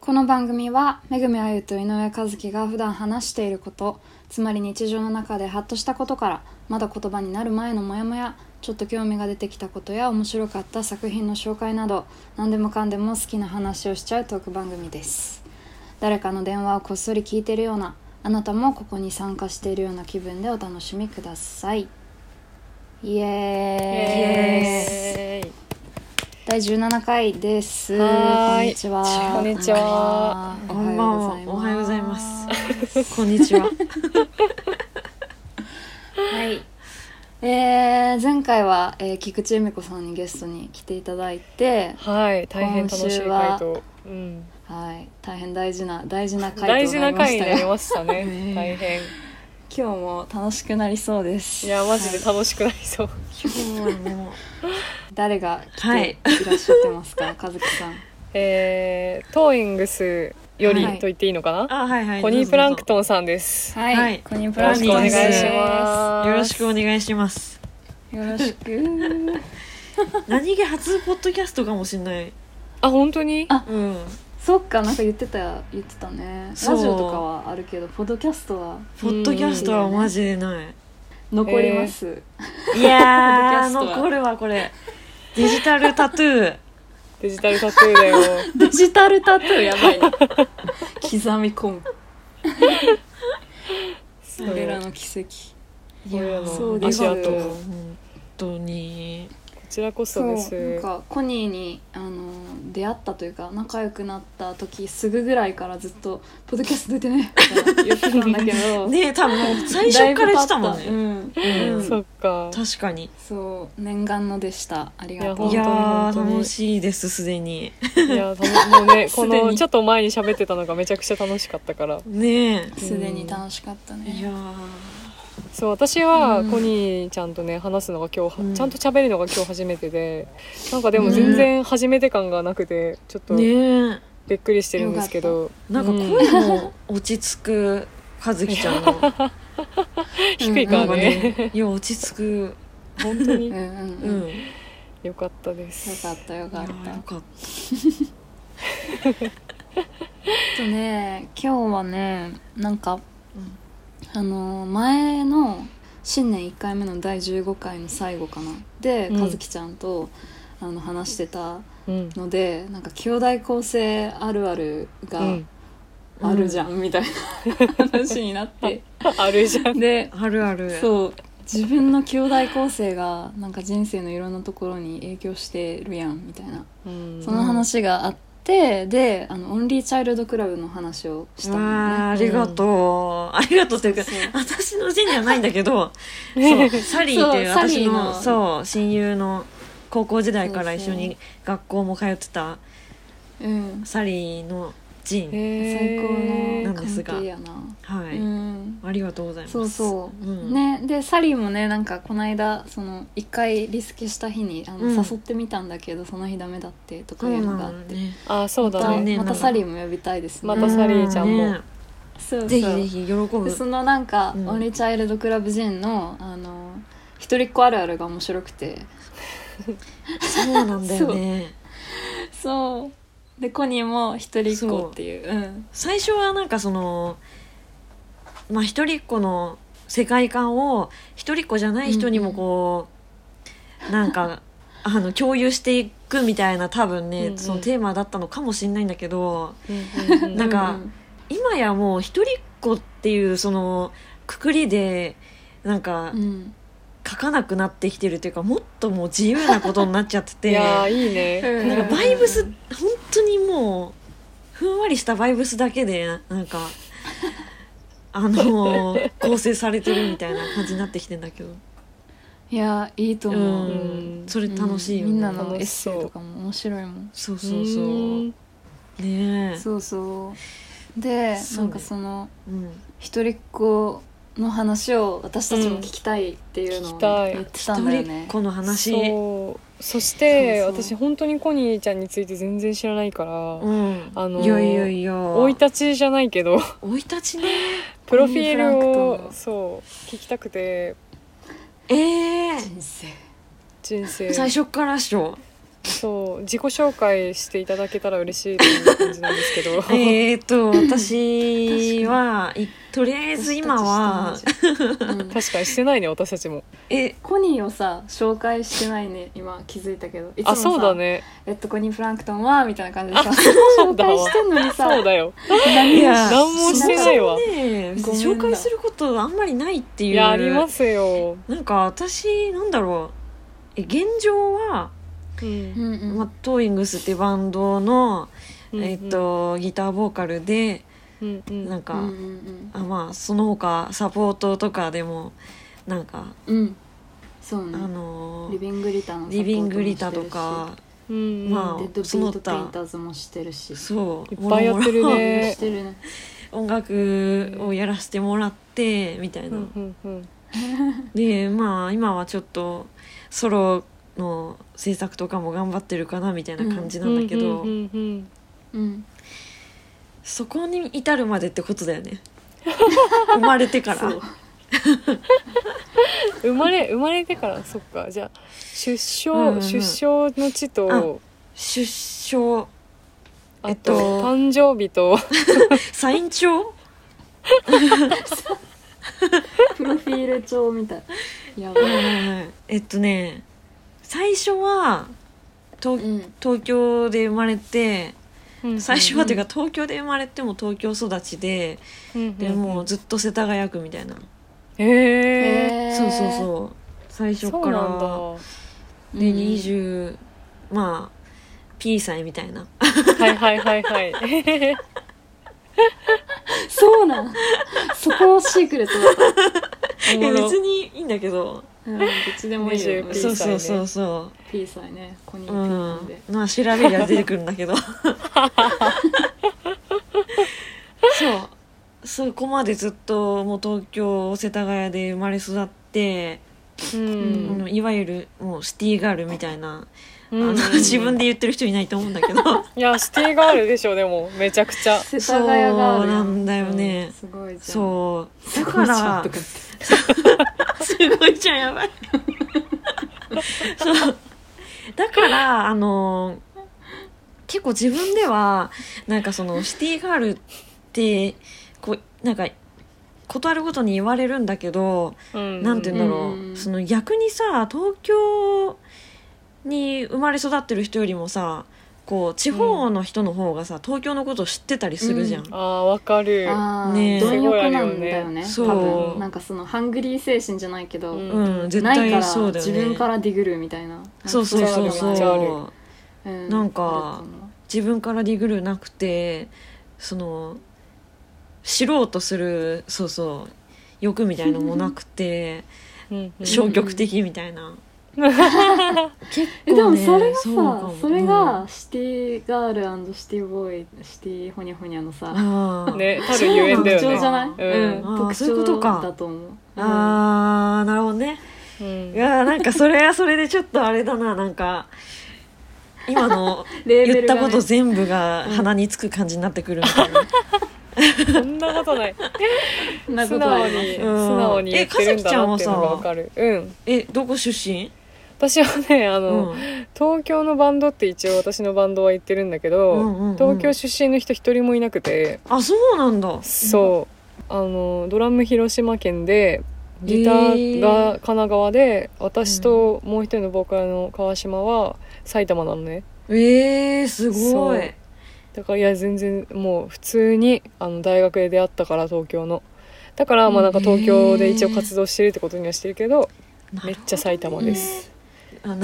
この番組はめぐみあゆと井上和樹が普段話していることつまり日常の中でハッとしたことからまだ言葉になる前のモヤモヤちょっと興味が出てきたことや面白かった作品の紹介など何でもかんでも好きな話をしちゃうトーク番組です。誰かの電話をこっそり聞いてるようなあなたもここに参加しているような気分でお楽しみください。イエーイ。エーイ。第17回です。こんにちは。こんにちは。おこんばんは。おはようございます。こんにちは。はい。えー、前回は、えー、菊池恵美子さんにゲストに来ていただいて、はい。大変楽しい回答、うん、はい、大変大事な大事な回大とな事な回にりましたが、なりましたね ね大変今日も楽しくなりそうです。いやマジではい楽しくなりそう、今日はも誰が来てはいいらっしゃってますか、和樹さん。えー、トーイングスよりはいと言っていいのかな、う。あ、はいはい。コニープランクン。トンさんですはい、はいコニープランクトンよろしくお願いしますよろしくお願いします。よろしく。何気初ポッドキャストかもしれない。あ本当に？あうん。そっか、なんか言ってた言ってたね。ラジそうオとかはあるけど、ポッドキャストはポッドキャストはマジでない。残ります。いやー、ポッドキャストは残るわ、これ。デジタルタトゥー。デジタルタトゥーだよ デジタルタトゥーやばいな刻み込むそう俺らの奇跡これらのそうです足本当に。ちらこそそうですなんかコニーにあの出会ったというか仲良くなった時すぐぐらいからずっと「ポッドキャスト出てね」とか言ってたんだけど。ね多分もう最初から言ってたもんね。うん、うん。そっか。確かに。そう念願のでした。ありがとう。いいや楽しいです、すでに。いやもうね このちょっと前に喋ってたのがめちゃくちゃ楽しかったから。ねすでに楽しかったえ。いや。そう私はうん。コニーちゃんとね話すのが今日、うん。ちゃんと喋るのが今日初めてでなんかでも全然初めて感がなくてちょっと。びっくりしてるんですけど、なんか声も落ち着く和樹ちゃんの。低いからね。ねいや落ち着く。本当に。うんうんううん、んよよかったです。かったよかった。よかっ とね今日はねなんかたあの前の新年1回目の第15回の最後かな。で、うん。和樹ちゃんとあの話してたうん、のでなんか兄弟構成あるあるがうん、あるじゃん、みたいな 話になって。あるじゃん。であるある。そう自分の兄弟構成がなんか人生のいろんなところに影響してるやんみたいな。うん。その話があってであのオンリーチャイルドクラブの話をしたのわあ。りがとう、ありがとうっていうか私の字じゃないんだけど そう。サリーっていう私ーの。のそう親友の高校時代から一緒に学校も通ってたうん、サリーのジン。最高のなんですが。関係やな。ありがとうございます。そうそう、うん。ね。でサリーもねなんかこの間その一回リスケした日にあの、うん。誘ってみたんだけどその日ダメだってとかそいううのながあって、のね。あそうだね。ねまたサリーも呼びたいですね。またサリーちゃんも。ね。そうそう。ぜひぜひ喜ぶ。でそのなんか、うん。オンリーチャイルドクラブジンのあの一人っ子あるあるが面白くて。そうなんだよね。そう。でコニーも一人っ子っていう。うん。最初はなんかそのまあ一人っ子の世界観を一人っ子じゃない人にもこう、なんか あの共有していくみたいな多分ね、うんうん。そのテーマだったのかもしれないんだけどうんうんうんなんかうん今やもう一人っ子っていうそのくくりでなんかうん。書かなくなってきてるというかもっともう自由なことになっちゃってていやーいいね、うんなんかバイブス本当にもうふんわりしたバイブスだけでなんかあの構成されてるみたいな感じになってきてんだけど。いやいいと思う、うん。うんそれ楽しいよね、うん。みんなのエッセイとかも面白いもん。そうそうそう。うん。ねえ。そうそう。でそうね。なんかそのうん。一人っ子の話を私たちも聞きたいっていうのを言ってたんだよね。っ。子の話。そう。そしてそうそう。私本当にコニーちゃんについて全然知らないからうん。あのいやいやいや。生い立ちじゃないけど。生い立ちね。プロフィールをそう聞きたくて。ええ人生。人生。最初からっしょそう自己紹介していただけたら嬉しいという感じなんですけど。えーっと私はいとりあえず今は確かにしてないね私たちも。えコニーをさ紹介してないね今気づいたけど。いつもあさそうだね。えっとコニーフランクトンはみたいな感じでさ紹そうだわ介してんのにさそうだよ。何もしてないわ。ね。紹介することあんまりないっていう。いやありますよ、なんか私なんだろうえ現状は、まあ、トーイングスってバンドの、うんえっとギターボーカルでうんうん。なんか、あまあその他サポートとかでもなんか、うん。うんそうね。あのリビングリタのサポートもリビングリタとかうんまあデッドビその他。ートペインターズもしてるし。そう。いっぱいやってるね。してるね。音楽をやらせてもらってみたいな、うんうんうん。でまあ今はちょっとソロの制作とかも頑張ってるかなみたいな感じなんだけど、そこに至るまでってことだよね。生まれてから。生まれ生まれてからそっか。じゃあ出生、うんうん出生の地と出生。あと、えっと誕生日と。サイン帳？プロフィール帳みたい。やばい。えっとね最初は東うん。東京で生まれてうん最初はっていうか東京で生まれても東京育ちでうんでもうずっと世田谷区みたいな。へえそうそうそう。最初から。だ。でうん20まあ P 歳みたいな。はいはいはいはい。そうなん。そこシークレットだった。別にんだけど。うんどっちでもいいよ。20そうそうそうそ P 歳ね。コニーうう P なんで。ん。まあ調べりゃ出てくるんだけど。そう。そこまでずっともう東京世田谷で生まれ育って、ううんいわゆるもうシティガールみたいな、うん。あの自分で言ってる人いないと思うんだけど。いやシティガールでしょでも。めちゃくちゃ。世田谷があるそうなんだよね。うん。すごいじゃん。そう。だすごいじゃからすごいじゃんやばい。そう。だからあの結構自分ではなんかそのシティガールってこうなんか断るごとに言われるんだけど、うん。なんて言うんだろう、うん。その逆にさ東京に生まれ育ってる人よりもさこう地方の人の方がさ、東京のことを知ってたりするじゃん、あーわかる。あね。あ貪欲なんだよねそう。多分。なんかそのハングリー精神じゃないけど、うん。うん絶ないから対そうだよね。自分からディグるみたいな。そうそうそうめっちゃあるそううんなんかある。と思う自分からディグルなくてその知ろうとするそうそう欲みたいのもなくてうん。うん。消極的みたいな、結 えでもそれがさそれがシティガールシティボーイシティホニャホニャのさねたるゆえんだよね。特徴じゃない、うん。うん。特徴かだと思う、あーなるほどね。うん。いやーなんかそれはそれでちょっとあれだななんか今の 言ったこと全部が鼻につく感じになってくるみたいな、そんなことない。そんなこ素とない。直にうん。素直に言ってるんだなっていうのがわかる。うん。えどこ出身？私はねあうの、ん。東京のバンドって一応私のバンドは言ってるんだけど、うんうんうん東京出身の人一人もいなくて。あそうなんだ。そう。あのドラム広島県でギターが神奈川で、私ともう一人のボーカルの川島は埼玉なのね。えー、すごい。だからいや全然もう普通にあの大学で出会ったから東京の。だからまあなんか東京で一応活動してるってことにはしてるけどめっちゃ埼玉です、あのうん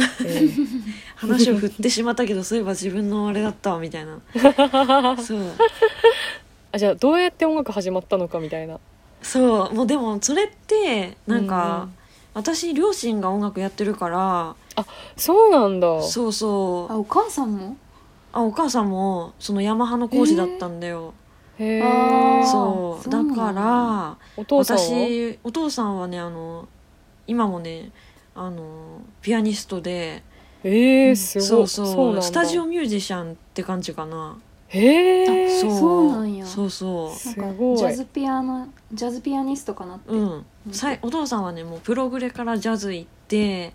話を振ってしまったけどそういえば自分のあれだったわみたいな。そう。あじゃあどうやって音楽始まったのかみたいな。そう。もうでもそれってなんか、うんうん。私両親が音楽やってるから。そうなんだ。そうそう。あお母さんも？あお母さんもそのヤマハの講師だったんだよ、へえ。あーそう。だそうなんだからお父さんは？私お父さんはねあの今もねあのピアニストで。えー、すごい。そうそう。なんだ。スタジオミュージシャンって感じかな。へえあそう。なんや。そうそすなんかごいジャズピアノジャズピアニストかなって、ううん。さいお父さんはねもうプログレからジャズ行って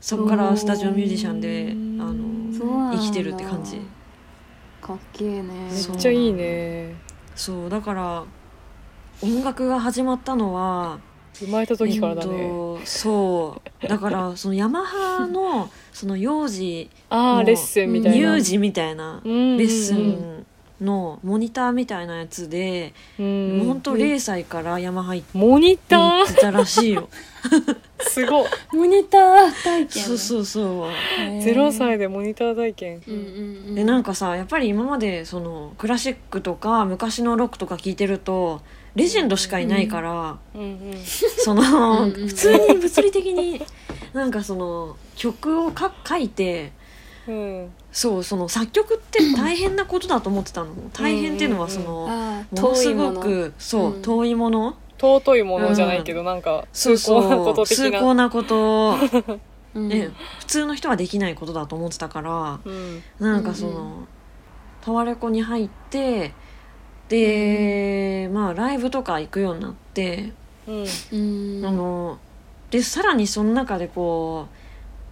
そこからスタジオミュージシャンであのそうなん。だ生きてるって感じ。かっけえね。めっちゃいいね。そう。だから音楽が始まったのは生まれた時からだえっね、とそう。だからそのヤマハの その幼児ああレッスンみたいな。乳児みたいなレレッスンのモニターみたいなやつで、うん。もうほんと0歳からヤマハ行モニター。ってたらしいよ。すごいモニター体験。そうそうそう。0歳でモニター体験。うんうんうん。でなんかさやっぱり今までそのクラシックとか昔のロックとか聞いてるとレジェンドしかいないから、その普通に物理的になんかその曲をか書いてうんそうその作曲って大変なことだと思ってたの。大変っていうのはその、ものすご遠いもの。くそう、うん。遠いもの。尊いものじゃないけど、なんかそう崇高なこそうと的な。崇高なこと、うん。ね、普通の人はできないことだと思ってたからうん。なんかそうんうのタワレコに入ってで、まあライブとか行くようになって、うん。うん。あのでさらにその中でこう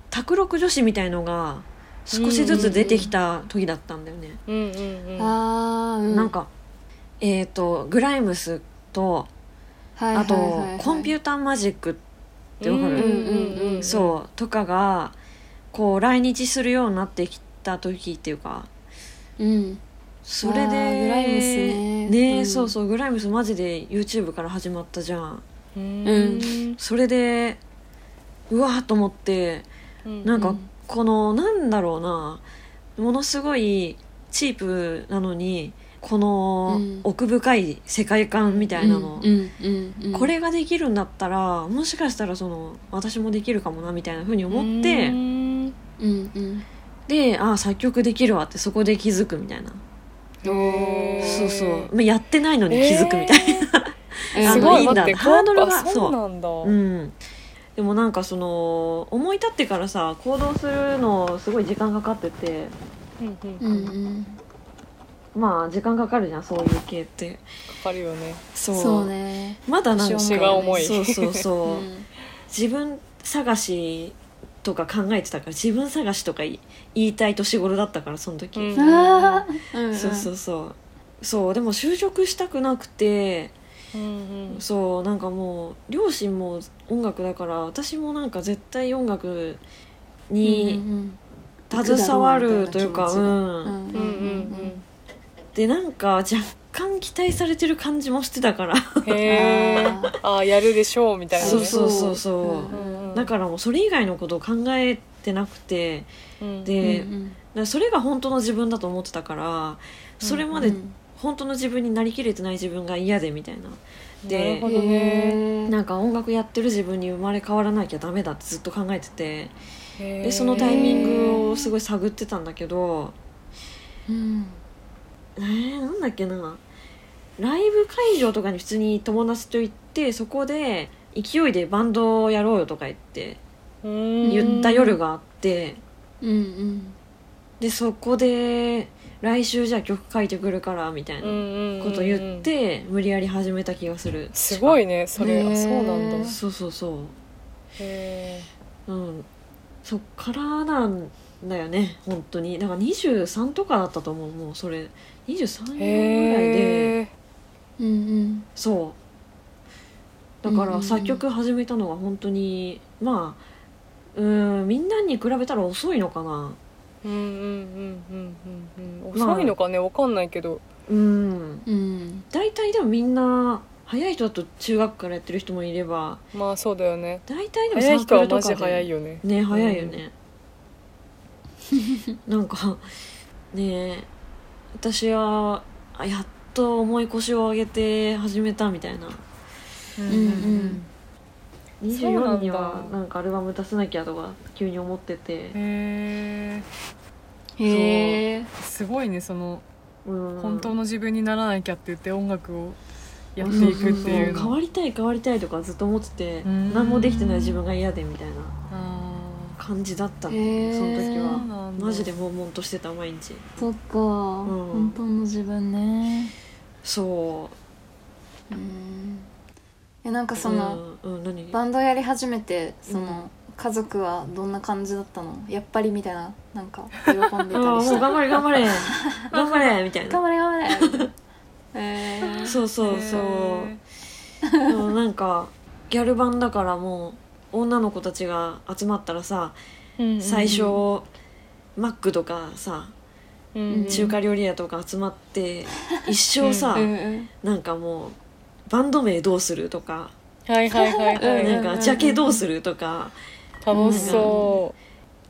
卓録女子みたいのが少しずつ出てきた時だったんだよね。うんうんうん。あー、うなんかえっ、とグライムスとはいあと、はいはい。はいコンピューターマジックってわかる、うんうんうんうん。そうとかがこう来日するようになってきた時っていうか。うんそれでグライムスね。うん。そうそうグライムスマジで YouTube から始まったじゃん。うん。それでうわーと思ってなんかこのなんだろうなものすごいチープなのにこのうん。奥深い世界観みたいなの、うんうんうん、これができるんだったらもしかしたらその私もできるかもなみたいな風に思って、うん。うんうん。でああ作曲できるわってそこで気づくみたいな、そうそう。まあやってないのに気づくみたいな、うんすごい。んだ。待ってハードルがあそうなんだ。う。ん。でもなんかその思い立ってからさ行動するのすごい時間かかってて。うんううん。んうん。まあ時間かかるじゃんそういう系って。かかるよね。そう。そうね。まだなんか腰が重い。そうそうそう、うん。自分探しとか考えてたから自分探しとか言いたい年頃だったからその時、うん。そうそうそう。そうでも就職したくなくてうんうん。そうなんかもう両親も音楽だから私もなんか絶対音楽うんにうん。携わるというかうん、うん。うんうんうん。でなんか若干期待されてる感じもしてたから。うんへえ あーやるでしょうみたいなね。そうそうそうそう、うんうんうん。だからもうそれ以外のことを考えてなくて。うん。で、うんうん。それが本当の自分だと思ってたからそれまでうん本当の自分になりきれてない自分が嫌でみたいな。でなるほどね。なんか音楽やってる自分に生まれ変わらなきゃダメだってずっと考えてて。でそのタイミングをすごい探ってたんだけど。うん。えー、なんだっけなライブ会場とかに普通に友達と行ってそこで勢いでバンドをやろうよとか言ってうん言った夜があってうんうん。でそこで来週じゃあ曲書いてくるからみたいなこと言って無理やり始めた気がする。すごいねそれ。へーあそうなんだ。そうそうそう。へうん。そっからなんだよね本当に。だから23とかだったと思うもうそれ。23えぐらいでうんうん。そう。だかうんうんうんら作曲始めたのは本当にまあうんみんなに比べたら遅いのかな。うんうんうんうんうんうん。まあ。遅いのかねわかんないけど。うん。うん。大体でもみんな早い人だと中学からやってる人もいればまあそうだよね。大体でも早いサークルとかで早いよねね早いよね、なんかね私はあやっと重い腰を上げて始めたみたいな。うんうんそうなん。だ24にはなんかアルバム出さなきゃとか急に思ってて。へえすごいねそのうん。本当の自分にならなきゃって言って音楽をやっていくっていう変の。わりたい変わりたいとかずっと思っててうん何もできてない自分が嫌でみたいなあ感じだった。その時は。マジで悶々としてた毎日。そっか、本当の自分ね。そう。ん。えなんかうその、うん、うん、何？バンドやり始めてその、うん。家族はどんな感じだったの？やっぱりみたいななんか喜んであたりした？う頑張れ頑張れ。頑張れ みたいな。頑張れ頑張れ。えー、そうそうそう。でもなんかギャル版だからもう女の子たちが集まったらさ最初マックとかさうん中華料理屋とか集まって一生さうんうんなんかもうバンド名どうするとかはいはいはいはい。うんなんかジャケどうするとか楽しそ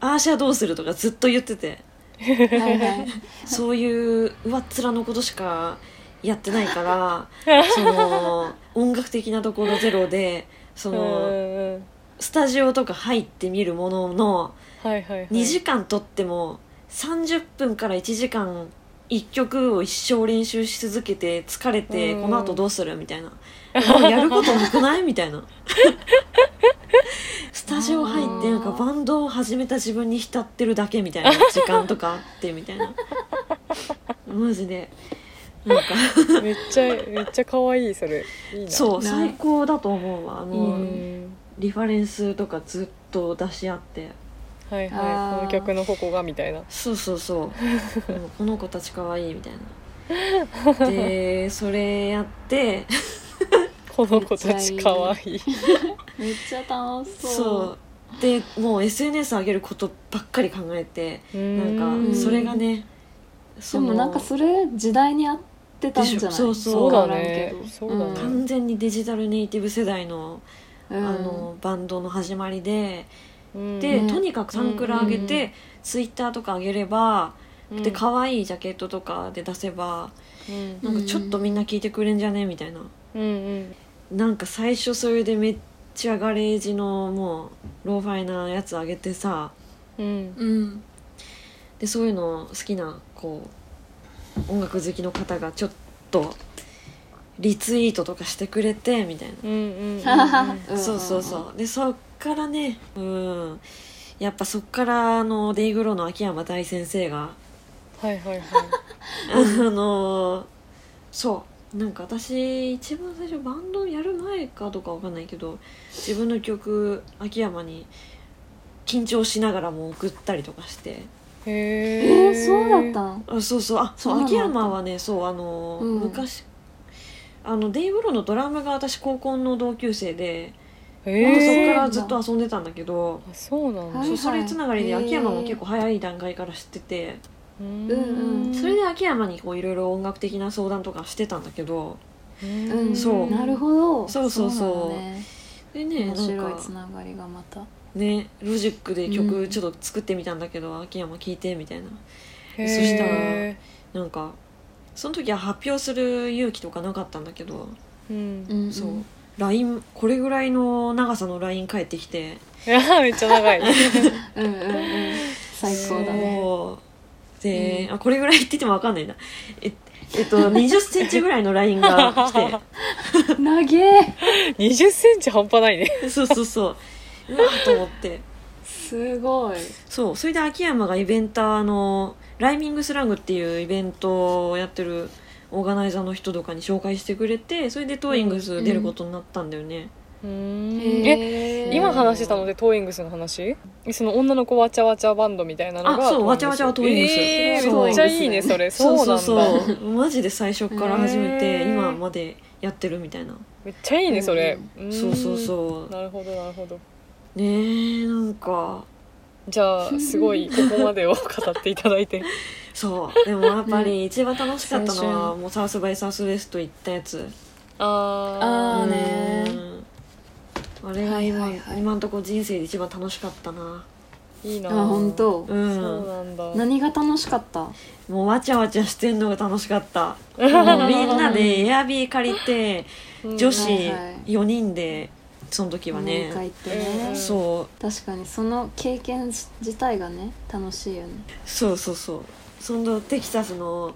アーシャどうするとかずっと言ってて。はいはい。そういう上っ面のことしかやってないから その音楽的なところゼロでそうのスタジオとか入ってみるもののはいはいはい。2時間とっても30分から1時間1曲を一生練習し続けて疲れてうん。この後どうするみたいな。やることなくないみたいな。スタジオ入ってなんかバンドを始めた自分に浸ってるだけみたいな。時間とかあってみたいな。マジで。なんか。めっちゃめっちゃ可愛いそれ。いいな。そうな最高だと思うわ。あの、うんリファレンスとかずっと出し合って。はいはいこの曲のここがみたいな。そうそうそう。この子たち可愛いみたいな。でそれやって。この子たち可愛い。めっちゃ楽しそう。そう。でもう SNS 上げることばっかり考えてなんうん。かそれがねそのでもなんかそれ時代に合ってたんじゃない？そうそう。そうだね。うだね。完全にデジタルネイティブ世代の,、うんあのバンドの始まりで、うん。で、ね。とにかくサンクラ上げうんうんて、ツイッターとか上げれば、うん。で可愛いジャケットとかで出せばうん。なんかちょっとみんな聞いてくれんじゃねみたいな。うんうん。なんか最初それでめっちゃガレージのもうローファイなやつ上げてさうん。うん。でそういうの好きなこう音楽好きの方がちょっとリツイートとかしてくれてみたいな、うんうんうん そうそうそう。でそっからねうん。やっぱそっからあのデイグローの秋山大先生がはいはいはい。あのそう。なんか私一番最初バンドやる前かどうかわかんないけど自分の曲秋山に緊張しながらも送ったりとかして。へえー、そうだったんあそうそう。あそう秋山はねそうあの、うん。昔あのデイブローのドラムが私高校の同級生で、そこえからずっと遊んでたんだけど、あそうなんだ。はいそうそれつながりで秋山も結構早い段階から知ってて、うんうんそれで秋山にこういろいろ音楽的な相談とかしてたんだけどうんうんそう。なるほど。そうそうそう。ね。でねなん面白いかつながりがまた。ねロジックでうん。曲ちょっと作ってみたんだけど、秋山聴いてみたいな。そしたらなんかその時は発表する勇気とかなかったんだけど、うん。うん。う。んそう LINE これぐらいの長さの LINE 返ってきて。めっちゃ長い。うんうんうん。最高だね。そう。で、あこれぐらいって言っても分かんないな。ええっと2 0ンチぐらいの LINE が来 長え。2 0センチ半端ないね。てそうそうそう。うわーと思って。すごい。そう。それで秋山がイベンターのライミングスラングっていうイベントをやってるオーガナイザーの人とかに紹介してくれてそれでトーイングス出ることになったんだよね、うん。ええ今話してたのでトーイングスの話？その女の子わちゃわちゃバンドみたいなのがあそうわちゃわちゃはトーイングス。えーめっちゃいいねそれ。そうなんだそう。そうマジで最初から始めて、今までやってるみたいな、めっちゃいいねそれ、ん。そうそうそう。なるほどなるほど。ねえなんかじゃあすごいここまでを語っていただいて。そうでもやっぱり一番楽しかったのは、青もうサウスバイサウスウエスト行ったやつ。ああーね。うん。あれが今、はいはいはい。今んとこ人生で一番楽しかったな。ーいいなあ本当。うん。そうなんだ。何が楽しかった？もうわちゃわちゃしてんのが楽しかった。もうみんなでエアビー借りてうん。女子はいはい。4人でその時はね。ってうね。んそう。確かにその経験自体がね楽しいよね。そうそうそう。そのテキサスの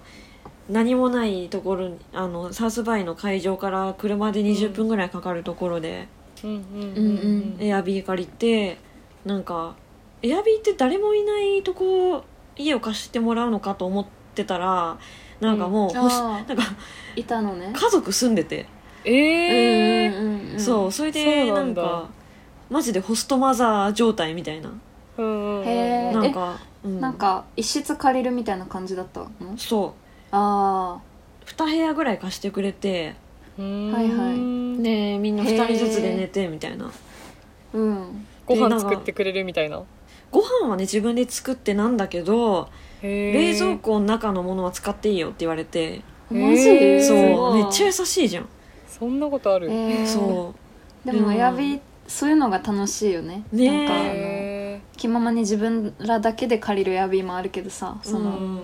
何もないところにあのサウスバイの会場から車で20分ぐらいかかるところで、うんうんうんエアビー借りてなんかエアビーって誰もいないとこ家を貸してもらうのかと思ってたらなんかもう、ほしあー。なんかいたのね。家族住んでて、ええそうそれでなんかマジでホストマザー状態みたいな。へー。なんか、うん。なんか一室借りるみたいな感じだったの？そう。あ2部屋ぐらい貸してくれて。うん。はいはいでみんな2人ずつで寝てみたいな。あうん。ご飯作ってくれるみたいな？ご飯はね自分で作ってなんだけど冷蔵庫の中のものは使っていいよって言われて。マジ？へーそうめっちゃ優しいじゃんそんなことある？えーそう。でもうん。エアビーそういうのが楽しいよね。ねえ。なんかあのへ気ままに自分らだけで借りるエアビーもあるけどさその、うんうん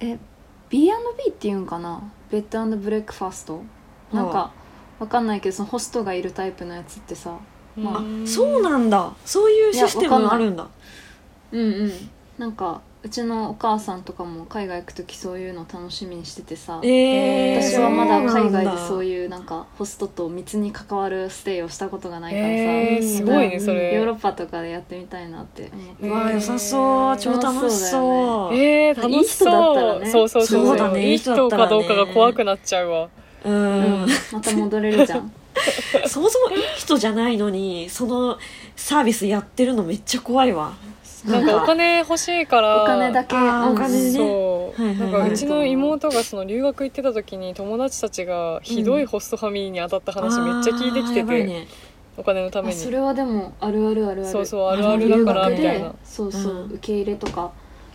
え B&B っていうんかな？ベッドブレックファースト？なんかわかんないけどそのホストがいるタイプのやつってさーまあ。んそうなんだ。そういうシステムがあるんだ。うんうん。なんかうちのお母さんとかも海外行く時そういうの楽しみにしててさえー、私はまだ海外でそういうなんかホストと密に関わるステイをしたことがないからさ、えーすごいねそれ。ヨーロッパとかでやってみたいなって思って。うわ良さそう。超楽しそう。えー、楽しそう。いい人だったらねそうそうそう。そうだね。いい人かどうかが怖くなっちゃうわ。うん、うん。また戻れるじゃん。そもそもいい人じゃないのにそのサービスやってるのめっちゃ怖いわなんかお金欲しいからお金だけ。お金ね。そう、はいはいはい。なんかうちの妹がその留学行ってた時に友達たちがひどいホストファミリーに当たった話めっちゃ聞いてきてて、お金のために。あそれはでもあるあるあるある。そうそうあるあるだからみたいな。そうそう、うん。受け入れとか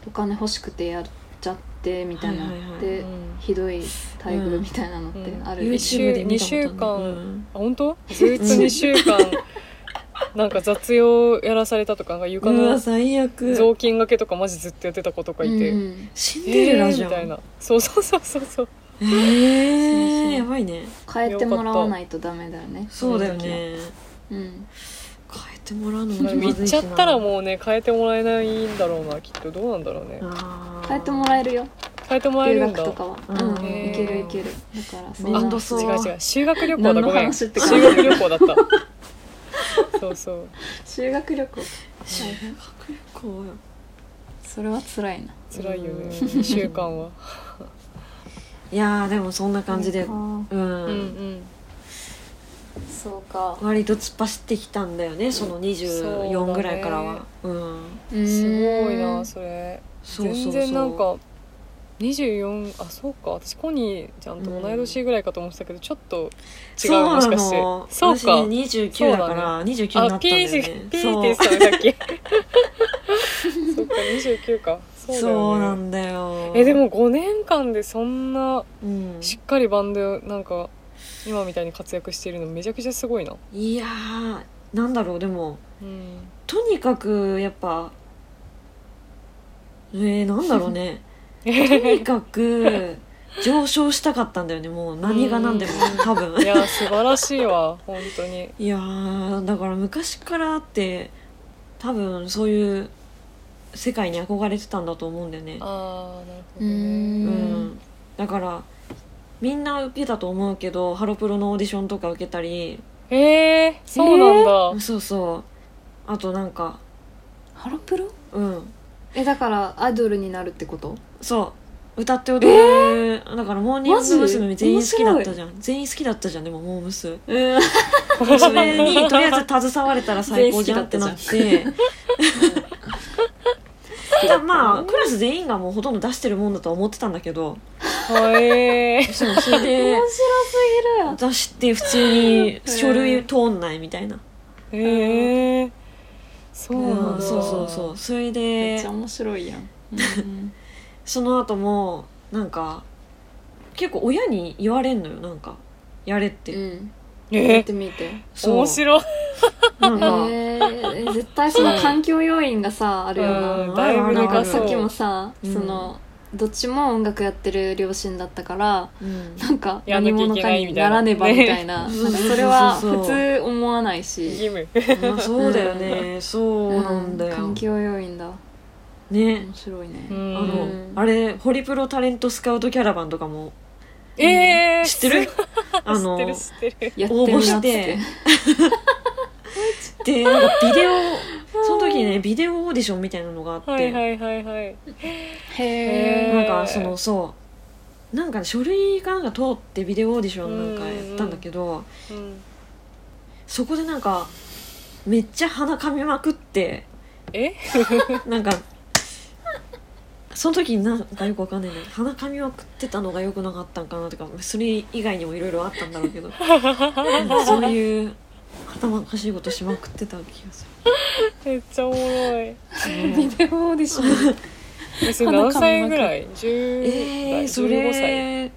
お金欲しくてやっちゃってみたいな、はいはいはいで、うんひどい。待遇みたいなのってある、うんとある二週間うんあ本当ずっと2週間 なんか雑用やらされたとかなんか床うわの最悪。雑巾がけとかマジずっとやってた子とかいて、うんシンデレラじゃんえーみたいな。そうそうそうそうそう。えそうそう。ー、やばいね。変えてもらわないとダメだよねそうだよね。うん。変えてもらうのもまあ行っちゃったらもうね変えてもらえないんだろうなきっとどうなんだろうね。変えてもらえるよ。変えてもらえ留るんだ。学とかは。うん。うん。へーいけるいける。だからそん。あなそう。違う違う。修学旅行何のだごめん。話って修感じ。学旅行だった そうそう。修学旅行。修学旅行よ。それは辛いな。辛いよね。うん。2週間は、いやーでもそんな感じで。そうん、うんうん。そうか。割と突っ走ってきたんだよねその24ぐらいからは。うん。すごいなうんそれ。そうそうそう。全然なんか24あそうか。私コニーちゃんと同い年ぐらいかと思ってたけど、ちょっっと違うもしかして。そうか。私ね29だから、29になったんだよあピーねピーって言ってたねさっき。そっか29か。そうだそうなんだよ。えでも5年間でそんなうん。しっかりバンドなんか今みたいに活躍しているのめちゃくちゃすごいな、いやーなんだろうでもうん、とにかくやっぱえー、なんだろうねとにかく上昇したかったんだよねもう何が何でも多分。いや素晴らしいわ本当に。いやーだから昔からあって多分そういう世界に憧れてたんだと思うんだよね。ああなるほうどね。うん。ん。だからみんな受けたと思うけどハロプロのオーディションとか受けたり。へえそうなんだ、そうそう。あとなんかハロプロ？うん。えだからアイドルになるってこと？そう歌って踊る、だからモーニング娘。全員好きだったじゃん。全員好きだったじゃんでもモームスうんそれにとりあえず携われたら最高じゃんってなって。だまあクラス全員がもうほとんど出してるもんだとは思ってたんだけど。へえそうそれで面白すぎる。出して普通に書類通んないみたいな、へえそううなんだ、ん、そうそうそう。それめっでちゃ面白いやん、うんその後もなんか結構親に言われんのよなんかやれって、うん、やっえーてみて。そう。面白い。なんか、えー、絶対その環境要因がさあるよな、うんだいぶなんかさっきもさ、うん。そのどっちも音楽やってる両親だったからうん。なんかやんなきゃい何者かけないみたいなにならねばみたいな,、ねな。んかそれはそうそうそう普通思わない義し務。まあそうだよね、そうなんだよ、環境要因だね面白いね。うん。あの、あれホリプロタレントスカウトキャラバンとかも。えー、知ってる？あの 応募してて。でなんかビデオその時にねビデオオーディションみたいなのがあって、はいはいはいはい。へえなんかそのそう。なんかね書類かなんか通ってビデオオーディションなんかやったんだけど、うん。そこでなんかめっちゃ鼻かみまくって。え？なんかその時になんかよくわかんないね。鼻かみまくってたのがよくなかったんかなとかそれ以外にもいろいろあったんだろうけど。なんかそういう頭おかしいことしまくってた気がすめっちゃおもろい。る、ビデオオーディションえそれ何歳ぐらい10え代ー、そ15歳れ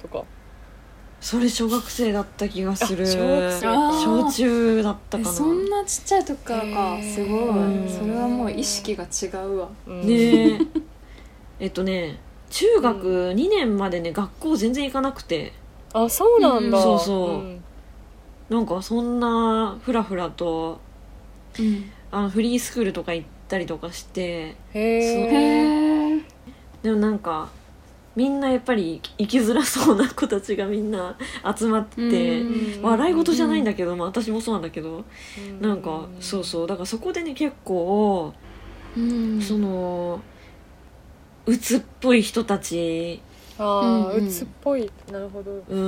とか。それ小学生だった気がする。あ小中。だったかな。えそんなちっちゃい時からか。へー。すごい。うん。それはもう意識が違うわ。うん。ねええっとね中学2年までね学校全然行かなくて。あそうなんだ、うんそうそう。ん。なんかそんなふらふらとうん。あのフリースクールとか行ったりとかしてへへええでもなんかみんなやっぱり生きづらそうな子たちがみんな集まっててうん。笑い事じゃないんだけど、まあ、私もそうなんだけどなんかそうそう。だからそこでね結構うん。その鬱っぽい人たち。ああうんうん。鬱っぽい。なるほど。う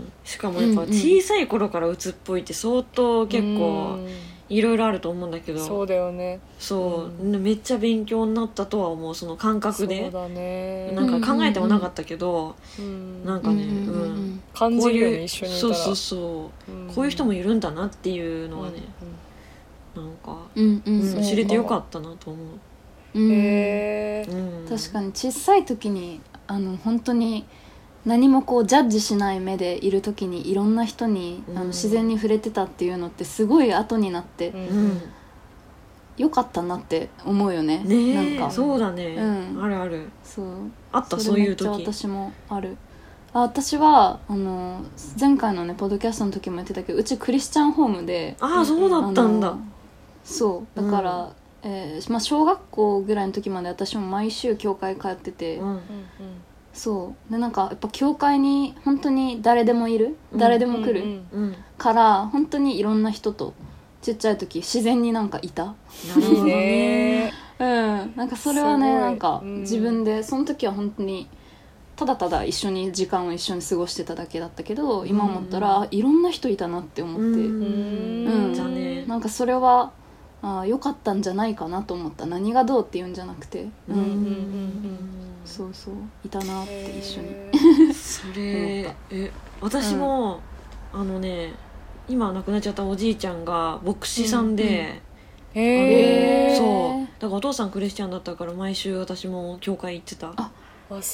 ん。しかもやっぱうん。うん小さい頃から鬱っぽいって相当結構うん。いろいろあると思うんだけど。そうだよね。そう、めっちゃ勉強になったとは思うその感覚そうでだね。なんか考えてもなかったけど、うん。なんかね、うんううんん。感じるよねこういう一緒にいたら。そうそうそう、うん。こういう人もいるんだなっていうのはね、なんか、うんうん。うんそう知れてよかったなと思う、うんへえうん、確かに小さい時にあの本当に何もこうジャッジしない目でいる時にいろんな人に、あうん。の自然に触れてたっていうのってすごい後になってよかったなって思うよねねえなんか。そうだね、うん。あるある。そう。あった？れそういう時。私もある。あ私はあの前回のねポッドキャストの時も言ってたけどうちクリスチャンホームでああそうだったんだ。そう。だから、えーまあ、小学校ぐらいの時まで私も毎週教会通ってて、うん。そう。でなんかやっぱ教会に本当に誰でもいる、うん。誰でも来る、うんうんから本当にいろんな人とちっちゃい時自然になんかいた。なるほいいどね。ね うん。なんかそれはねなんかうん。自分でその時は本当にただただ一緒に時間を一緒に過ごしてただけだったけど今思ったら、いろんな人いたなって思って、うん。うん。なんかそれはあ良かったんじゃないかなと思った。何がどうっていうんじゃなくて、うん。うん。うんそうそう。いたなって一緒に。へそれえ私も、あのね今亡くなっちゃったおじいちゃんが牧師さんで、ー。へえそう。だからお父さんクリスチャンだったから毎週私も教会行ってた。あ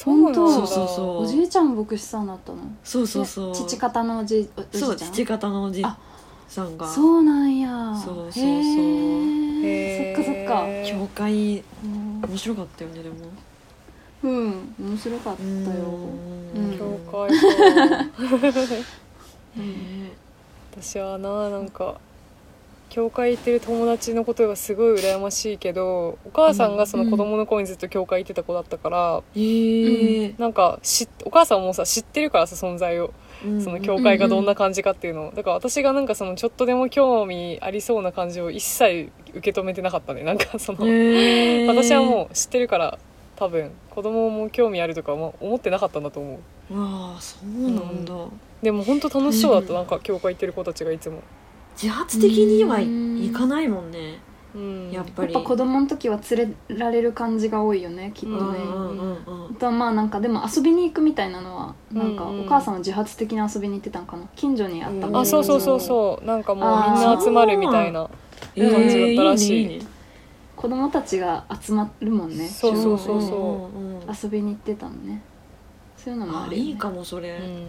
本当。そうそうそう。おじいちゃん牧師さんだったの？そうそうそう。父方のおじおおじいちゃん？そう父方のおじい。あさんが。そうなんや。そうそうそう。へー。そっかそっか。教会。うん。面白かったよねでも。うん。面白かったよ。うん。教会。か ね私はななんか教会行ってる友達のことがすごい羨ましいけどお母さんがその子供の頃にずっと教会行ってた子だったから、ええなんか知っお母さんもさ知ってるからさ存在をその教会がどんな感じかっていうのを。だから私がなんかそのちょっとでも興味ありそうな感じを一切受け止めてなかったね。なんかその、私はもう知ってるから多分子供も興味あるとかも思ってなかったんだと思う。わあそうなんだ、でも本当楽しそうだった、うん。なんか教会行ってる子たちがいつも、自発的にはうん行かないもんねうん、やっぱり。やっぱ子供の時は連れられる感じが多いよねきっとね、あとはまあなんかでも遊びに行くみたいなのはなんかお母さんは自発的に遊びに行ってたんかな。近所にあったうんあそうそうそうそう。なんかもうみんな集まるみたいなえー感じだったらしい。子供たちが集まるもんね。そうそうそうそう。ん。遊びに行ってたのね。そういうのもあるよ、ね、あいいかもそれ、うん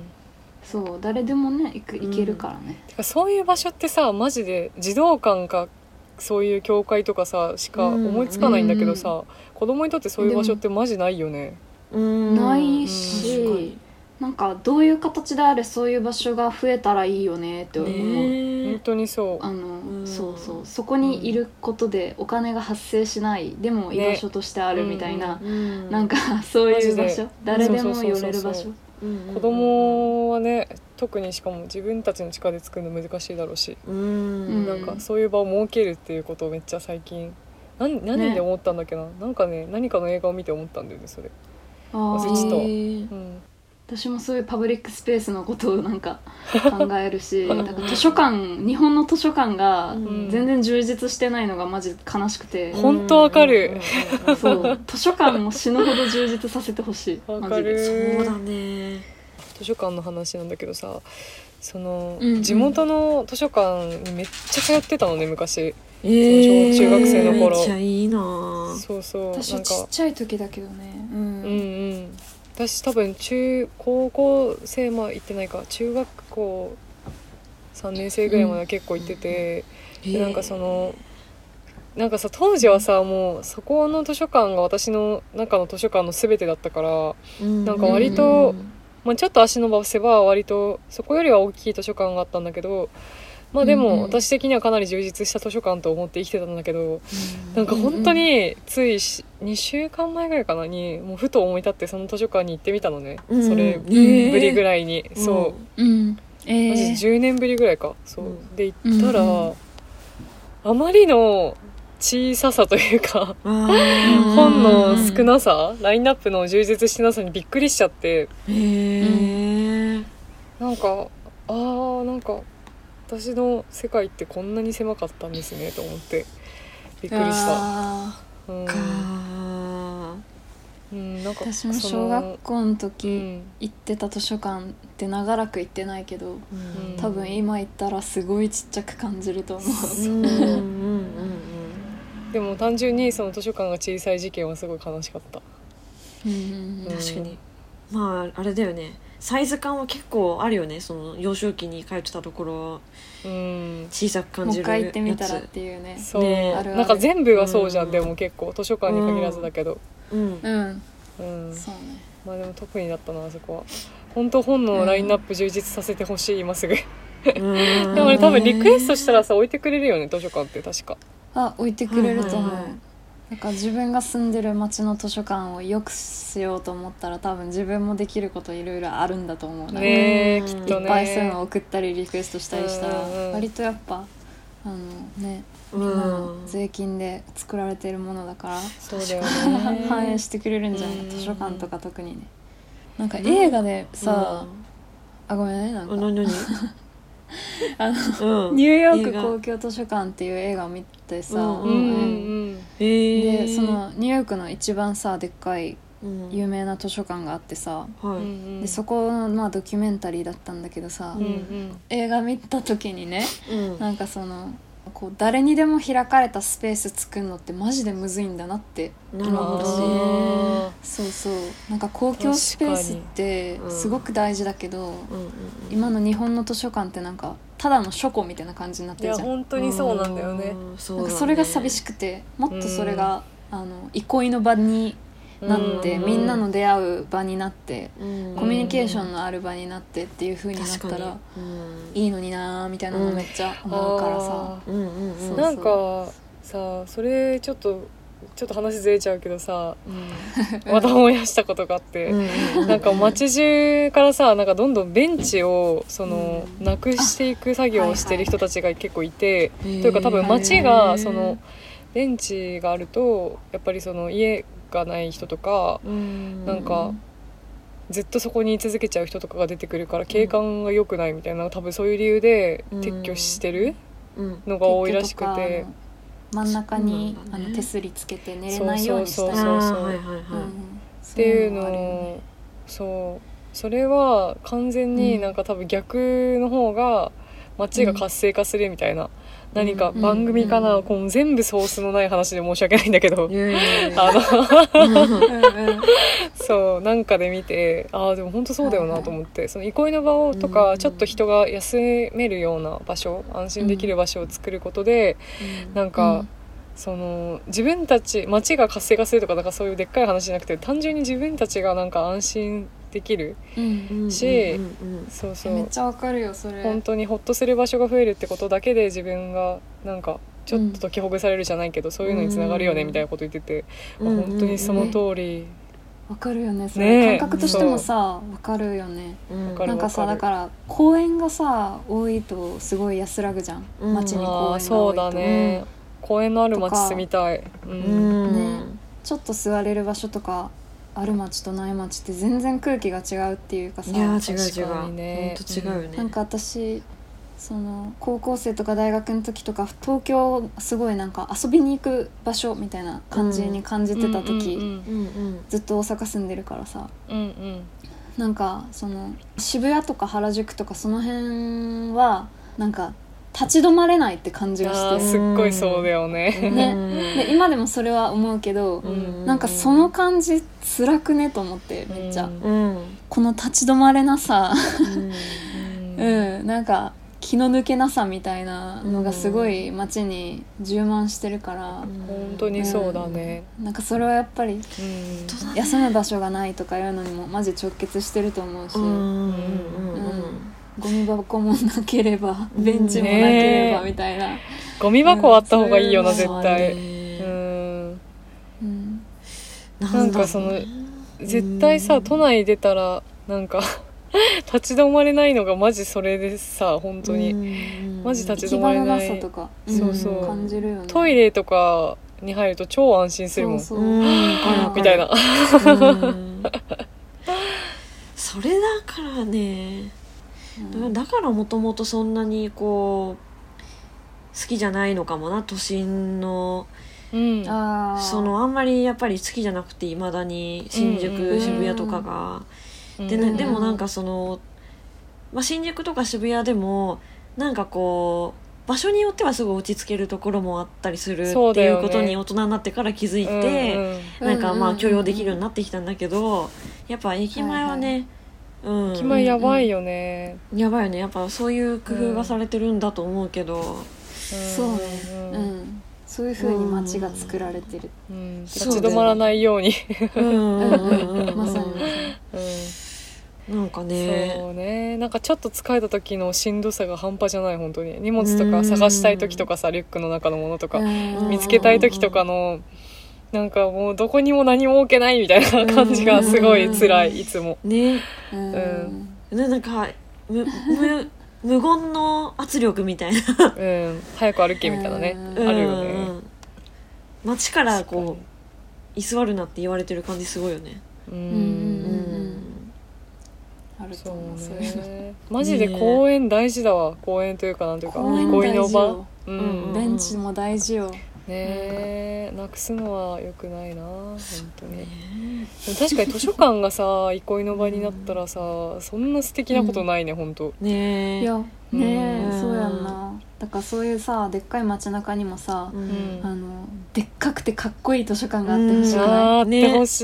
そう誰でもね行く行けるからね、てかそういう場所ってさマジで児童館かそういう教会とかさしか思いつかないんだけどさ、子供にとってそういう場所ってマジないよね。うん。ないしになんかどういう形であれそういう場所が増えたらいいよねって思う、ね本当にそう。あの、うん。そうそう。そこにいることでお金が発生しない。でも居場所としてあるみたいな、うん。なんかそういう場所。誰でもそうそうそうそう寄れる場所う。ん子供はね特にしかも自分たちの力で作るの難しいだろうし、うん。なんかそういう場を設けるっていうことをめっちゃ最近。何何で思ったんだっけな、なんかね何かの映画を見て思ったんだよねそれ、あー。忘れてたへー。うん、私もそういうパブリックスペースのことをなんか 考えるしなんか図書館日本の図書館がうん。全然充実してないのがマジ悲しくて、ほん。とわかる。そう。図書館も死ぬほど充実させてほしい。わかる。マジで。そうだね。図書館の話なんだけどさその、うんうん。地元の図書館にめっちゃ通ってたのね昔。えー中学生の頃。めっちゃいいな。そうそう私はなんか。ちっちゃい時だけどね。うん、うんうん私多分中高校生まで行ってないか中学校3年生ぐらいまでは結構行ってて、でなんかそのなんかさ当時はさもうそこの図書館が私の中の図書館の全てだったから、なんか割とまあ、ちょっと足伸ばせば割とそこよりは大きい図書館があったんだけどまあでも私的にはかなり充実した図書館と思って生きてたんだけどなんか本当についし2週間前ぐらいかなにもうふと思い立ってその図書館に行ってみたのね。うんそれえー。ぶりぐらいに。そう。うん。えマジー、10年ぶりぐらいか。そう。うん。で行ったらあまりの小ささというか本 本の少なさラインナップの充実してなさにびっくりしちゃって。へえなんかあーなんか私の世界ってこんなに狭かったんですねと思ってびっくりした。あうんかうん、なんかー私もそ小学校のう時ん。行ってた図書館って長らく行ってないけどうん。多分今行ったらすごいちっちゃく感じると思う。うんうんうん。でも単純にその図書館が小さい事件はすごい悲しかった。うんうんうん。確かに。まああれだよねサイズ感は結構あるよね。その幼少期に通ってたところ。うん。小さく感もう一じる回行ってみやたらっつていうね。そう、ねあるある。なんか全部がそうじゃん、うん。でも結構図書館に限らずだけど。うん。うん。うん、そうね。まあでも特にだったなあそこは。本当本のラインナップ充実させてほしい今すぐ。でうん。もね多分リクエストしたらさ置いてくれるよね図書館って確か。あ置いてくれると思う、はいはいはいなんか自分が住んでる町の図書館を良くしようと思ったら多分自分もできることいろいろあるんだと思うな。ん。かね。いっぱいそういうのを送ったりリクエストしたりしたら割とやっぱあのねみんなの税金で作られてるものだからそうだよね。反映してくれるんじゃない？うん図書館とか特にね。なんか映画でさ、あごめんねなんか。あの、うん、ニューヨーク公共図書館っていう映画を見てさ、うんうんうん。へー。でそのニューヨークの一番さでっかいうん。有名な図書館があってさ、でそこのまあドキュメンタリーだったんだけどさ、うんうん。映画見た時にねうん。なんかそのこう誰にでも開かれたスペース作るのってマジでむずいんだなってなるほどあねそうそう。なんか公共スペースってすごく大事だけど、うんうんうん。今の日本の図書館ってなんかただの書庫みたいな感じになってるじゃん。本当にそうなんだよね。ね。なんかそれが寂しくてもっとそれが、あの憩いの場になって、うんみんなの出会う場になって、うん。コミュニケーションのある場になってっていう風になったらに、いいのになーみたいなのめっちゃ思うからさ、うん、うんうんうん。そうなんかさそれちょっとちょっと話ずれちゃうけどさまた思い出したことがあって、うんなんか街中からさなんかどんどんベンチをその、うん。なくしていく作業をしてる人たちが結構いて、とというか多分街がそのベンチがあるとやっぱりその家がない人とかなんかずっとそこに居続けちゃう人とかが出てくるから景観が良くないみたいな多分そういう理由で撤去してるうん。のが多いらしくて。真ん中に、あの手すりつけて寝れないようにした。りっていうのをそう。それは完全になんか多分逆の方が街が活性化するみたいな、何か番組かな、うんこう全部ソースのない話で申し訳ないんだけど、あの。そうなんかで見てああでも本当そうだよなと思って、その憩いの場をとうんかちょっと人が休めるような場所安心できる場所を作ることで、なんか、うん。その自分たち街が活性化するとかなんかそういうでっかい話じゃなくて単純に自分たちがなんか安心できるうん。うんしうんうん。そうそう。めっちゃわかるよそれ。本当にほっとする場所が増えるってことだけで自分がなんかちょっと解きほぐされるじゃないけど、そういうのにつながるよねうんみたいなこと言ってて、うんあ本当にその通り、わかるよねそねれえ。感覚としてもさわかるよね。うんわかるなんかさだから公園がさ多いとすごい安らぐじゃん。うん。街に公園があ多いと。あそうだね、公園のある街住みたい、ううんん。ね。ちょっと座れる場所とかある街とない街って全然空気が違うっていうかさいやー違う違う。確かにね。ほんと違うよね。なんか私その高校生とか大学の時とか東京すごいなんか遊びに行く場所みたいな感じに感じてた時、うんうんうん。ずっと大阪住んでるからさ。うんうん。なんかその渋谷とか原宿とかその辺はなんか立ち止まれないって感じがして。すっごいそうだよね、ね。で今でもそれは思うけど、うん。なんかその感じ辛くねと思ってめっちゃ、うん。うんこの立ち止まれなさ。うん。うん。なんか気の抜けなさみたいなのがすごい街に充満してるから、本当にそうだね、なんかそれはやっぱりうん。休む場所がないとかいうのにもマジ直結してると思うし、うん。うん。うん。うんゴミ箱もなければうん。ベンチもなければみたいな、ゴミ箱あった方がいいよな、うん。絶対、ね。うん。うん。なんかその絶対さ都内出たらなんか 立ち止まれないのがマジそれでさ本当に、マジ立ち止まれなないさとか、そうそう。ん。感じるよねトイレとかに入ると超安心するもん。そうそう、みたいな。うん。それだからねうん。だからもともとそんなにこう好きじゃないのかもな都心の。うん。あー。そのあんまりやっぱり好きじゃなくていまだに新宿、うんうん渋谷とかが、でうん。ねでもなんかその、まあ、新宿とか渋谷でもなんかこう場所によってはすごい落ち着けるところもあったりするっていうことに大人になってから気づいて、うんなんかまうん。あ許容できるようになってきたんだけどやっぱ駅前はね、うん。駅前やばいよね、やばいよね。やっぱそういう工夫がされてるんだと思うけど、そうね。うん。そういう風に街が作られてる、うん。立ち止まらないように、うんうんうんうんうん。まさに。まさにうん。なんかね。そうね。なんかちょっと疲れた時のしんどさが半端じゃない本当に。荷物とか探したい時とかさリュックの中のものとかうん。見つけたい時とかのなんかもうどこにも何も置けないみたいな感じがすごい辛いいつも。ね。うん。なんかむむ 無言の圧力みたいな。うん。早く歩けみたいなねうん。あるよね。街からこう居座るなって言われてる感じすごいよね。ううんんあるとそう思うそうね。マジで公園大事だわ。公園というかなんていうか公園憩いの場。ううんん。ベンチも大事よね。えなくすのは良くないな本当に。でも確かに図書館がさ憩いの場になったらさそんな素敵なことないね本当。ねえ。いやねそうやんな。だからそういうさでっかい街中にもさううん。あのでっかくてかっこいい図書館があってほしくない？あーあってほし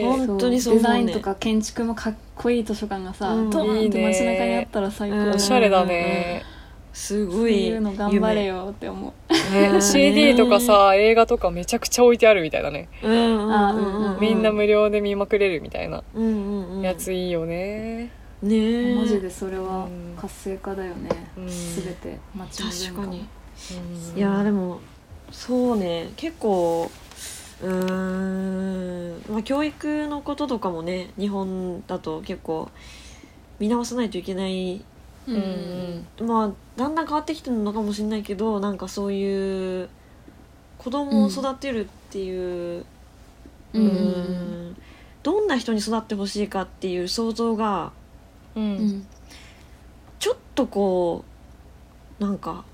い、ね本当にそうデザインとか建築もかっこいい図書館がさ、うんドーンっていいね街中にあったら最高うんおしゃれだね、そうすごいいうの頑張れよって思う。ね。うん CD とかさ映画とかめちゃくちゃ置いてあるみたいなね、みんな無料で見まくれるみたいなうんうんうんやついいよね、ねえ。マジでそれはうん。活性化だよね、うん。すべて街の確かに。うん。いやーでもそうね。結構うーん、まあ、教育のこととかもね日本だと結構見直さないといけないうんうん。まあだんだん変わってきてるのかもしれないけどなんかそういう子供を育てるっていう、うん。うーん。どんな人に育ってほしいかっていう想像がううん。んちょっとこうなんか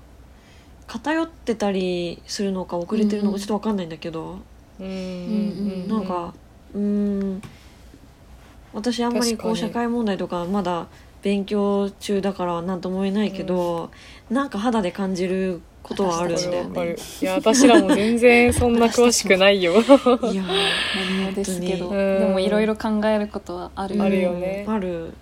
偏ってたりするのか遅れてるのかちょっと分かんないんだけど、うん。うんなんかうーん。私あんまりこう社会問題とかまだ勉強中だから何とも言えないけど、なんか肌で感じることはあるんだよね。いや私らも全然そんな詳しくないよ。いや何もですけど、でもいろいろ考えることはあるよあねるよね。ある、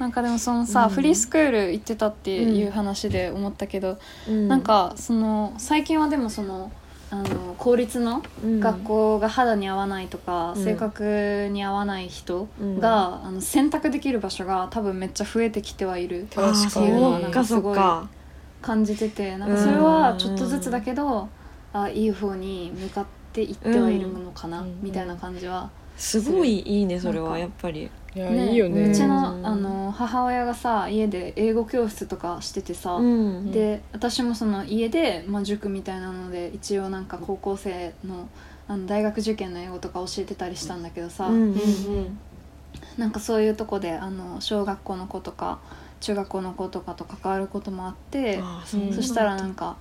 なんかでもそのさ、うん。フリースクール行ってたっていう話で思ったけど、うん。なんかその最近はでもそのあの公立のうん。学校が肌に合わないとか、うん。性格に合わない人が、あの選択できる場所が多分めっちゃ増えてきてはいるっていうのはになんかすごい感じててなんかそれはちょっとずつだけど、あいい方に向かっていってはいるのかな、うん。みたいな感じは、すごいいいねそれはやっぱりいや、ねいいよね。うちうんのあの母親がさ家で英語教室とかしててさ、うん。で私もその家で、まあ、塾みたいなので一応なんか高校生のあの大学受験の英語とか教えてたりしたんだけどさ、うんうんなんかそういうとこであの小学校の子とか中学校の子とかと関わることもあってそしたらなんか、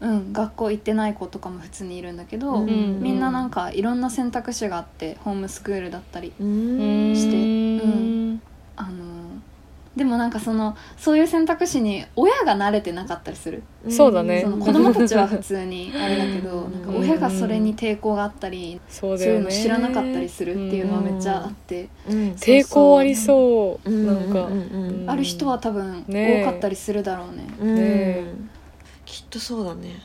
うん、学校行ってない子とかも普通にいるんだけど、うん。みんななんかいろんな選択肢があってホームスクールだったりううん。んしてうん。あのでもなんかそのそういう選択肢に親が慣れてなかったりする。そうだね。その子供たちは普通にあれだけどうん。なんか親がそれに抵抗があったりそういうの知らなかったりするっていうのはめっちゃあって。うん。抵抗ありそう。うん。なん。か、うん。うん。うんある人は多分多かったりするだろうね。うんねとそうだね。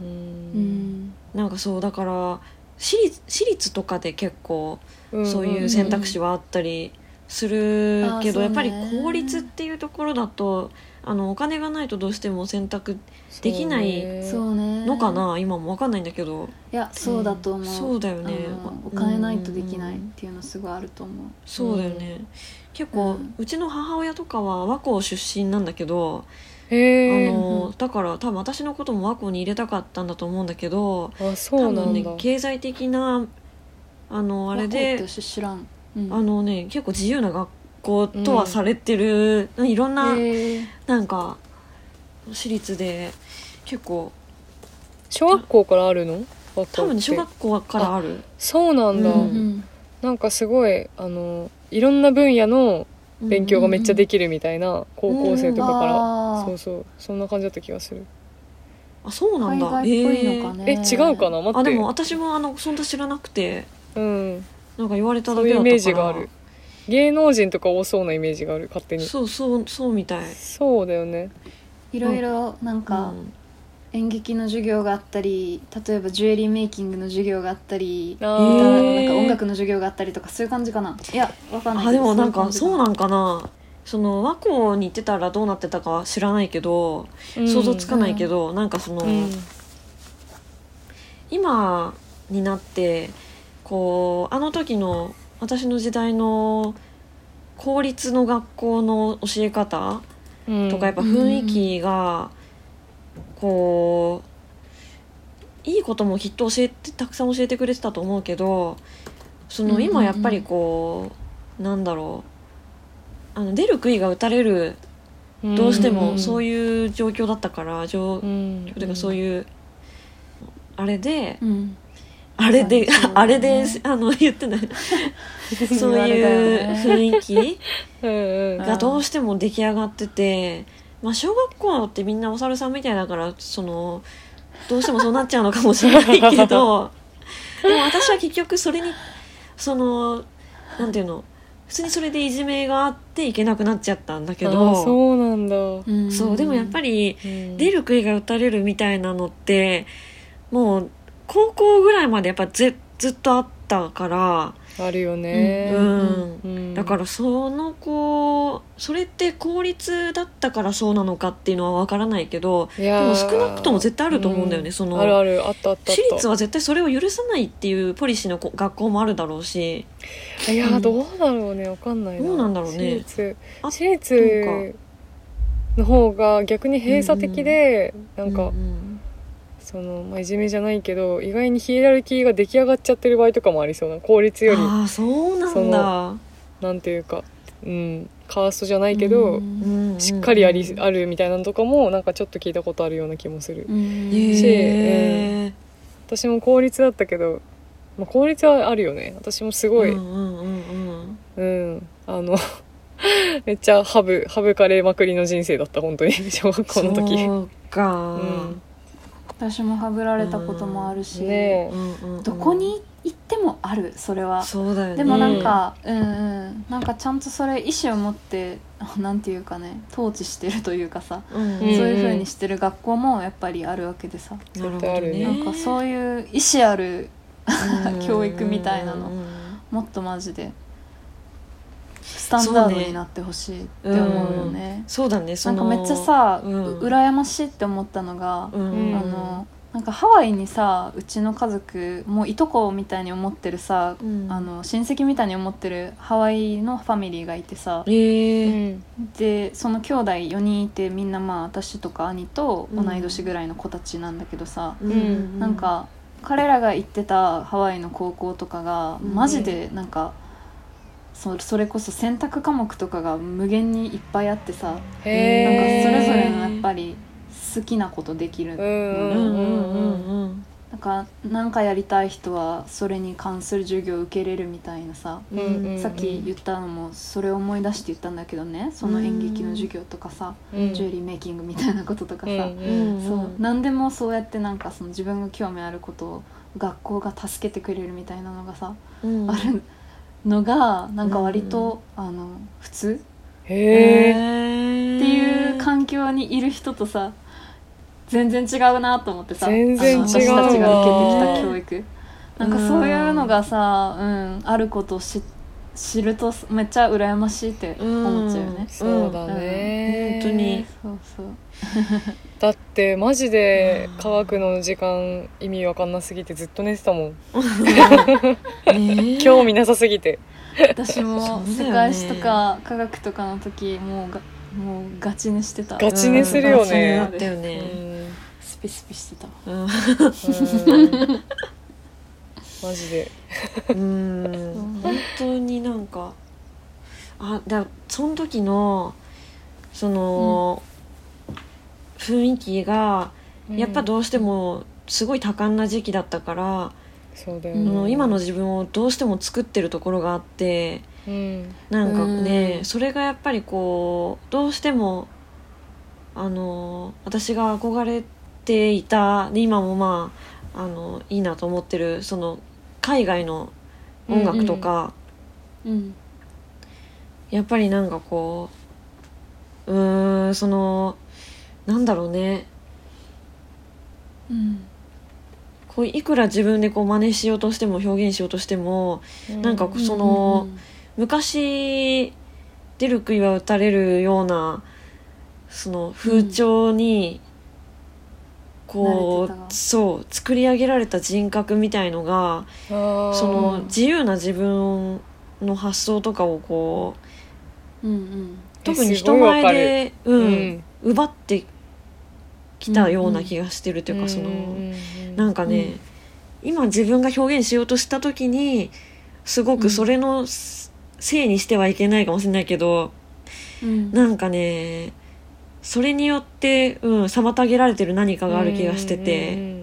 ううん。んなんかそうだから私立私立とかで結構うんそういう選択肢はあったりするけど、そうね。やっぱり公立っていうところだとあのお金がないとどうしても選択できないのかな、今も分かんないんだけど。いやそうだと思う、そうだよね。お金ないとできないっていうのすごいあると思う、そうだよね、結構、ううんちの母親とかは和光出身なんだけど、あのだから多分私のことも和光に入れたかったんだと思うんだけどあそう多分ねなんだ経済的なあのあれ和で光って知らん、うん、あのね結構自由な学校とはされてる、いろんななんか私立で結構小学校からあるの？多分ね小学校からある。そうなんだ、ううん。なんかすごいあのいろんな分野の勉強がめっちゃできるみたいな、高校生とかから、あーそうそう。そんな感じだった気がする。あそうなんだ。海外っぽいのかね。え違うかな？待って。あでも私もあのそんな知らなくて。うん。なんか言われただけだったから。メージがある。芸能人とか多そうなイメージがある勝手に。そうそうそうみたい。そうだよね。いろいろなんか演劇の授業があったり例えばジュエリーメイキングの授業があったりあなーんか音楽の授業があったりとかそういう感じかな。いやわかんない。あでもな。んかそそうなんかな。その和光に行ってたらどうなってたかは知らないけど、うん。想像つかないけど、なんかその、うん。今になってこうあの時の私の時代の公立の学校の教え方うん。とかやっぱ雰囲気がこういいこともきっと教えてたくさん教えてくれてたと思うけどその今やっぱりこうなんだろうあの出る杭が打たれるどうしてもそういいう状況だったから状うん、うん、てかそういうあれでうん。あれで、あれであの言ってない。そういうね。雰囲気がどうしても出来上がってて、まあ、小学校ってみんなお猿さんみたいだからそのどうしてもそうなっちゃうのかもしれないけど でも私は結局それにそのなんていうの普通にそれでいじめがあっていけなくなっちゃったんだけあどーそうなんだ、うんそうでもやっぱりうん。出る杭が打たれるみたいなのってもう高校ぐらいまでやっぱずずっとあったから、あるよね、うんうん。だからその子それって公立だったからそうなのかっていうのは分からないけどでも少なくとも絶対あると思うんだよねそのあるあるあったあった私立は絶対それを許さないっていうポリシーのこ学校もあるだろうし。いやうん。どうだろうねわかんないな。どうなんだろうね。私立。あ私立の方が逆に閉鎖的で、なんか、うんその、まあ、いじめじゃないけど意外にヒエラルキーが出来上がっちゃってる場合とかもありそうな公立より。ああそうなんそだなんていうか、うん、カーストじゃないけど、うん。しっかりあり、うんあるみたいなのとかもなんかちょっと聞いたことあるような気もする、うん。へえ私も公立だったけど、まあ、公立はあるよね。私もすごい、うんあの めっちゃハブ省かれまくりの人生だった本当に。小学校の時。そうか、うん私もはぐられたこともあるし、ねうんうんうん。どこに行ってもあるそれは。そうだよね。でもなんか、うんうん。なんかちゃんとそれ意思を持って なんていうかね統治してるというかさ、うんうん。そういう風にしてる学校もやっぱりあるわけでさ、なるほど絶対あるね。なんかそういう意思あるうん。教育みたいなの。うん。もっとマジでスタンダードになってほしいって思うよね。そうだねなんかめっちゃさ、うん。羨ましいって思ったのが、うん。あのなんかハワイにさうちの家族もういとこみたいに思ってるさ、うん。あの親戚みたいに思ってるハワイのファミリーがいてさ。えうー。んでその兄弟4人いてみんなまあ私とか兄と同い年ぐらいの子たちなんだけどさ、ん。なんか彼らが行ってたハワイの高校とかがうん。マジでなんか、そそれこそ選択科目とかが無限にいっぱいあってさ、なんかそれぞれのやっぱり好きなことできる、うんうんうんうんうん。なんか何かやりたい人はそれに関する授業を受けれるみたいなさ、うんうんうん。さっき言ったのもそれを思い出して言ったんだけどねその演劇の授業とかさ、うん。ジュエリーメイキングみたいなこととかさ、うんうんそう何でもそうやってなんかその自分が興味あることを学校が助けてくれるみたいなのがさ、うん。あるのがなんか割と、あの普通。へえへっていう環境にいる人とさ全然違うなと思ってさ全然違う私たちが受けてきた教育。なんかそういうのがさ、うん、あることを知知るとめっちゃ羨ましいって思っちゃうよね。そうだね。本当に。そうそうだってマジで科学の時間意味わかんなすぎてずっと寝てたもん。ね興味なさすぎて。私も世界史とか科学とかの時もうがもうガチ寝してた。ガチ寝するよね。ガチ寝だったようねん。スピスピしてた。わうん。うんマジで。うん。本当になんかあだその時のその、雰囲気がやっぱどうしてもすごい多感な時期だったから、そうだよね。今の自分をどうしても作ってるところがあってうん。なんかね、うん。それがやっぱりこうどうしてもあの私が憧れていたで今もまああのいいなと思ってるその海外の音楽とか、うん。やっぱりなんかこううーんそのなんだろうね。うん。こういくら自分でこう真似しようとしても表現しようとしてもなんかその昔出る杭は打たれるようなその風潮にこう、そう作り上げられた人格みたいのがそその自由な自分の発想とかをこううんうん。特に人前で、ううんん。奪ってきたような気がしてるというか、その、なんかね、うん。今自分が表現しようとした時にすごくそれのせいにしてはいけないかもしれないけど、うん。なんかねそれによって、うん、妨げられてる何かがある気がしてて。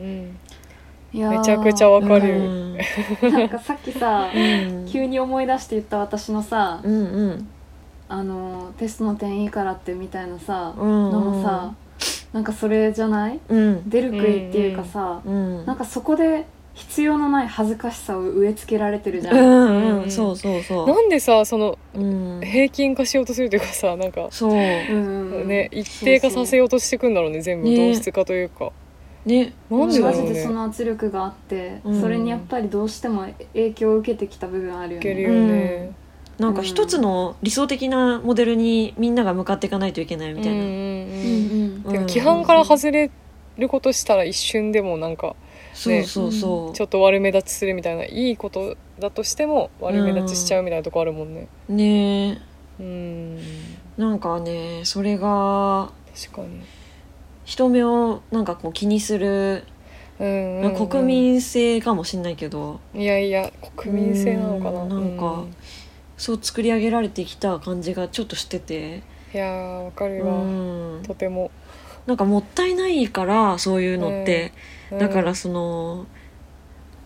いやーめちゃくちゃわかうるん。なんかさっきさうん。急に思い出して言った私のさうんうん。あのテストの点いいからってみたいなさうん。のもさなんかそれじゃない？うん。出る杭っていうかさうん。なんかそこで必要のない恥ずかしさを植え付けられてるじゃうんんううん。んそうそうそう。なんでさそのうん。平均化しようとするというかさなんかそう。ね一定化させようとしてくんだろうね全部ね。同質化というか。ね。なんでだマろうね。ジでその圧力があって、うん。それにやっぱりどうしても影響を受けてきた部分あるよね。いけるよねなんか一つの理想的なモデルにみんなが向かっていかないといけないみたいな、規範から外れることしたら一瞬でもなんかそうそうそう、ちょっと悪目立ちするみたいないいことだとしても悪目立ちしちゃうみたいなとこあるもんね。ね。うん。なんかねそれが確かに。人目をなんかこう気にする、うんうんうん。国民性かもしんないけど。いやいや国民性なのかな。うんなんかうんそう作り上げられてきた感じがちょっとしてて、いやーわかうるわ。ん、とても。なんかもったいないからそういうのって、うん。だからその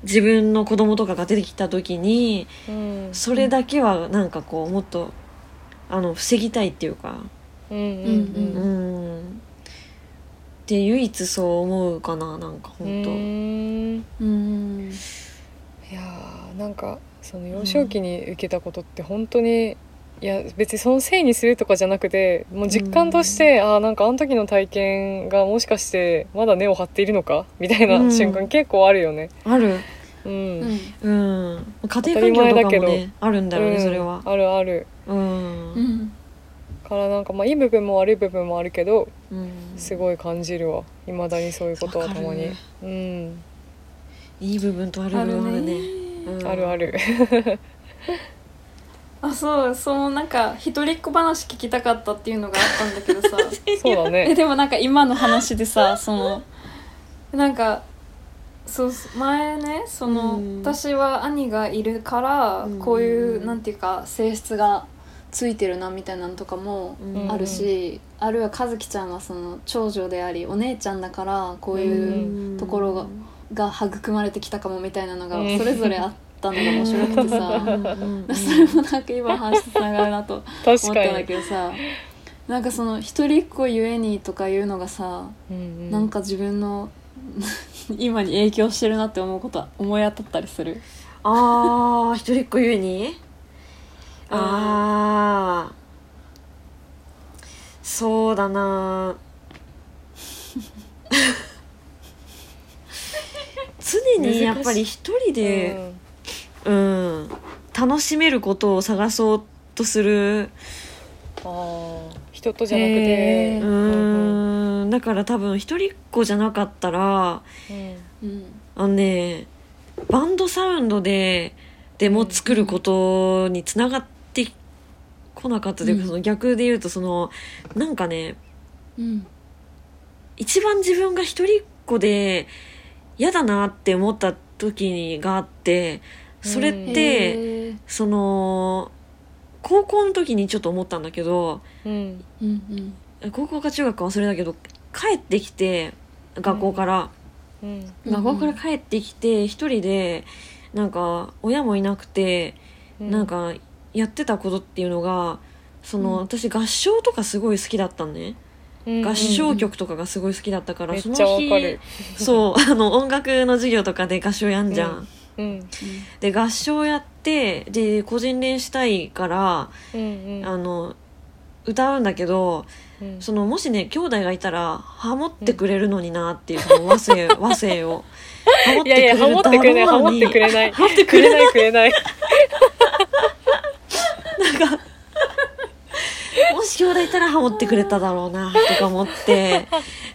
自分の子供とかが出てきた時にうん。それだけはなんかこうもっとあの防ぎたいっていうか、うんうんうん。うん、っで唯一そう思うかななんかう本当うん。いやーなんかその幼少期に受けたことって本当に、いや別にそのせいにするとかじゃなくてもう実感として、ああなんかあの時の体験がもしかしてまだ根を張っているのか？みたいなうん。瞬間結構あるよね。ある。うん、うん。うん。家庭環境とかも当たり前だけねあるんだよね、うん。それは。あるある。うん、うん。からなんかまあいい部分も悪い部分もあるけどうん。すごい感じるわ。いまだにそういうことはたまに。うん。いい部分と悪い部分あるねうん。あるある。あそうそうなんか一人っ子話聞きたかったっていうのがあったんだけどさ。そうだえねでもなんか今の話でさそのなんかそう前ねその、うん。私は兄がいるからうん。こういうなんていうか性質がついてるなみたいなのとかもうん。あるし、あるいは和樹ちゃんはその長女でありお姉ちゃんだからこういううところがが育まれてきたかもみたいなのがうん。それぞれあったのが面白くてさ。それもなんか今話とつながるなと思ったんだに、けどさ。なんかその一人っ子ゆえにとかいうのがさ、うんうん。なんか自分の 今に影響してるなって思うことは思い当たったりする？ああ一人っ子ゆえに？ああそうだな 常にやっぱり一人で、うん。楽しめることを探そうとする。うん、ああ人とじゃなくへてー。ううん。だから多分一人っ子じゃなかったらうん。うんあのねバンドサウンドででも作ることにつながってこなかったというか、うん。その逆で言うとそのなんかねうん。一番自分が一人っ子で嫌だなって思った時があってそれって、その高校の時にちょっと思ったんだけどうん。うんうん高校か中学か忘れたけど帰ってきて学校から、うん。うん学校から帰ってきて一人でなんか親もいなくて、うん。なんかやってたことっていうのがその、うん。私合唱とかすごい好きだったのね、うん合唱曲とかがすごい好きだったから、そのめっちゃわか日る。そう あの音楽の授業とかで合唱やんじゃん、うん。で合唱やってで個人練したいから、うんうん。あの歌うんだけどうん。そのもしね兄弟がいたらハモってくれるのになっていう、その和声 和声を。ハモっいやいやハモってくれない。ハモってくれない。ハモってくくれれなないいくれないもし兄弟いたらハモってくれただろうな とか思って。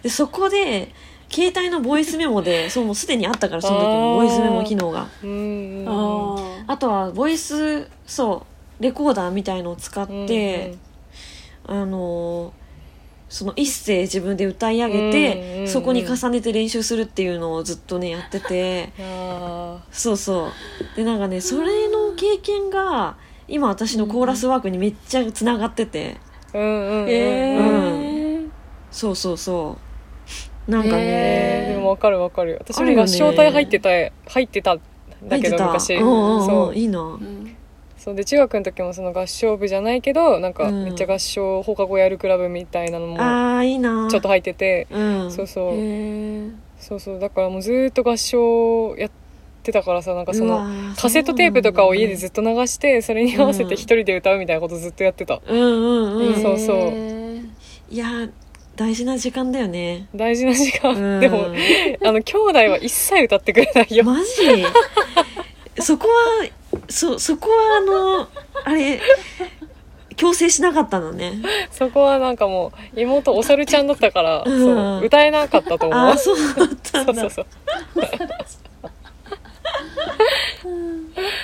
でそこで携帯のボイスメモでそうもうすでにあったからその時もあー。ボイスメモ機能が。うんうんうん。あとはボイスそうレコーダーみたいのを使って、あのーその一声自分で歌い上げて、うんうんうんそこに重ねて練習するっていうのをずっとねやってて。そうそう。でなんかねそれの経験が今私のコーラスワークにめっちゃつながってて、ーうんうんうんえうん。ー。そうそうそう。なんかね、へでもわかるわかる。私も合唱隊入ってた入ってたんだけど昔。うんうんうん。そう。いいな。うんそう。で中学の時もその合唱部じゃないけどなんかうん。めっちゃ合唱放課後やるクラブみたいなのもあーいいな。ちょっと入ってて。うん。そうそう。へー。そうそう。だからもうずーっと合唱やってたからさなんかそうのカセットテープとかを家でずっっと流してそれに合わせて一人で歌うみたいなことずっとやってた。うん。うんうん、そうそう。へーいやー大事な時間だよね。大事な時間、うん。でもあの兄弟は一切歌ってくれないよ。マジ？そこはそそこはあのあれ強制しなかったのね。そこはなんかもう妹お猿ちゃんだったから、うん。そう歌えなかったと思う。ああそうだったんだ。そうそうそう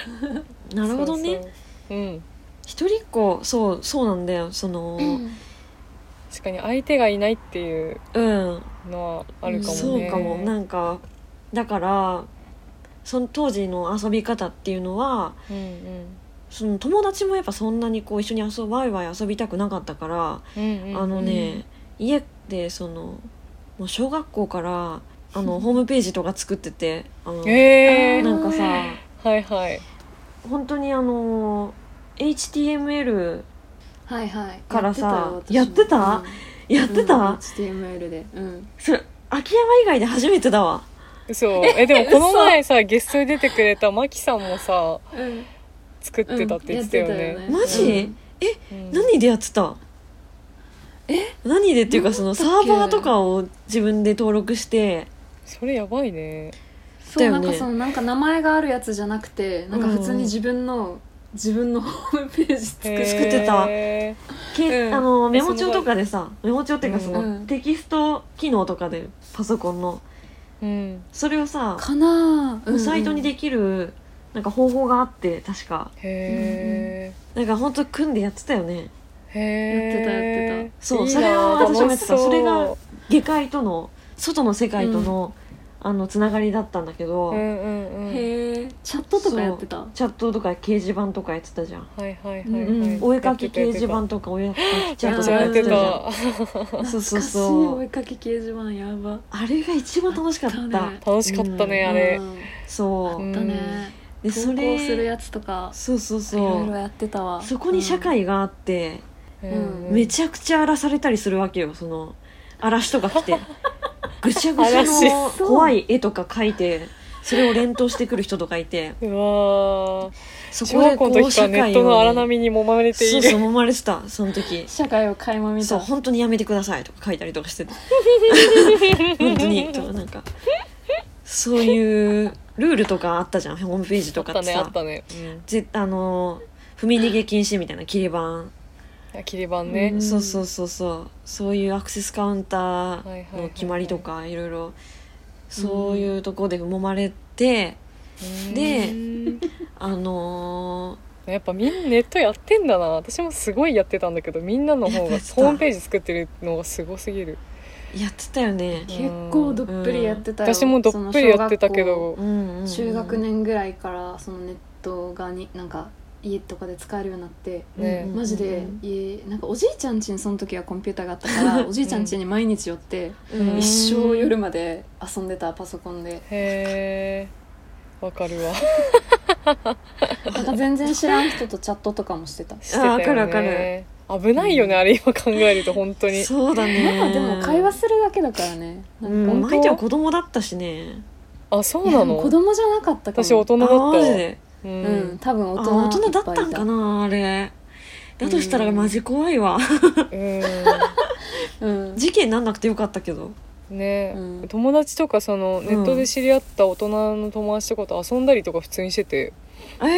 なるほどね。そうそう。うん。一人っ子そうそうなんだよ。その確かに相手がいないっていううん、のはあるかもね、そうかも。なんかだからその当時の遊び方っていうのはうんうん。その友達もやっぱそんなにこう一緒に遊ワイワイ遊びたくなかったから、うんうん。あのね、家でそのもう小学校からあのホームページとか作っててあの、えー、なんかさはいはい本当にあの HTML はいはい。からさやってたよやってた？HTML で。うん。それ秋山以外で初めてだわ。そう。えでもこの前さゲストで出てくれたマキさんもさうん作ってたって言ってたよね,、よね。マジ、うん。うん。何でやってた？え？何でっていうかそのサーバーとかを自分で登録して。それやばいねそう、なんかそのなんか名前があるやつじゃなくてなんか普通に自分の、自分のホームページ作ってた。け、うん。あのえメモ帳とかでさメモ帳っていうかその、うんテキスト機能とかでパソコンの。うん。それをさ、かなぁ、サイトにできるなんか方法があって確か。へなんかほんと組んでやってたよね。やってたやってた。そうそれは私もやってた。それが下界との外の世界との、あのつながりだったんだけど、うんうんうん。へえチャットとかやってた？チャットとか掲示板とかやってたじゃん、はいはいはいうんはいお絵かき掲示板とかお絵かきチャットとかやっやっててたじゃた。んそうそう。懐かしいそう追いかけ掲示板やば。あれが一番楽しかった。あったね。楽しかったねあれ。うんそう、うんあったね。でそ投稿するれやつとか。そうそういそう。ろいろやってたわ。そこに社会があって、うんめちゃくちゃ荒らされたりするわけよその嵐とか来てぐしゃぐしゃ嵐の怖い絵とか描いてそれを連投してくる人とかいて。うわー。そ小学校の時からネットの荒波に揉まれている。そうそう揉まれてたその時。社会を垣間見た。そう本当にやめてくださいとか書いたりとかしてて。本当に。とかなんか。そういうルールとかあったじゃん。ホームページあったとかってさ。ねあったね。ぜあの踏み逃げ禁止みたいな切り板、うんあ切り板ね。うん。そうそうそうそう。そういうアクセスカウンターの決まりとかいろいろ。そういうとこで揉まれて、でうん。あのやっぱみんなネットやってんだな。私もすごいやってたんだけどみんなの方がホームページ作ってるのがすごすぎる。ーやってたよね。結構どっぷりやってたよ、私もどっぷりやってたけど。うんうんうん。中学年ぐらいからそのネットがになんか家とかで使えるようになってねマジで家なんかおじいちゃん家にその時はコンピューターがあったから おじいちゃん家に毎日寄ってうん。一生夜まで遊んでたパソコンで。へえわかるわ。なんか全然知らん人とチャットとかもしてた。してたよね。わかるわかる。危ないよね、あれ今考えると本当に。そうだね。まあでも会話するだけだからね。なんかうん本当相手は子供だったしね。あそうなの？子供じゃなかったかも。私大人だったあわマジでううんん多分大あ人大人だったんかなあれ。だとしたらマジ怖いわ。うん。事件なんなくてよかったけど。ね、うん。友達とかそのネットで知り合った大人の友達とかと遊んだりとか普通にしてて、ええ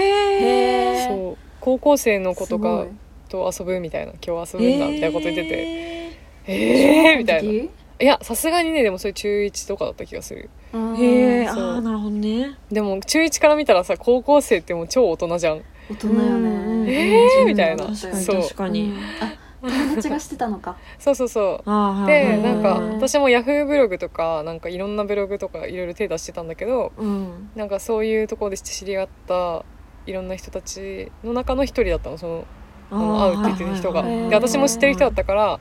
へー。そう。高校生の子とかと遊ぶみたいな今日遊ぶんだみたいなこと言ってて。てえー、みたいな。いやさすがにねでもそれ中1とかだった気がするへえあそう。あなるほどね。でも中1から見たらさ高校生ってもう超大人じゃん。大人ようんねえーみたいな。確かにそう。確かに、友達がしてたのか。そうそうそう。でうんなんかうん私もヤフーブログとかなんかいろんなブログとかいろいろ手出してたんだけどうん。なんかそういうところで知り合ったいろんな人たちの中の一人だったのそのあの会うって言ってる人が、で私も知ってる人だったから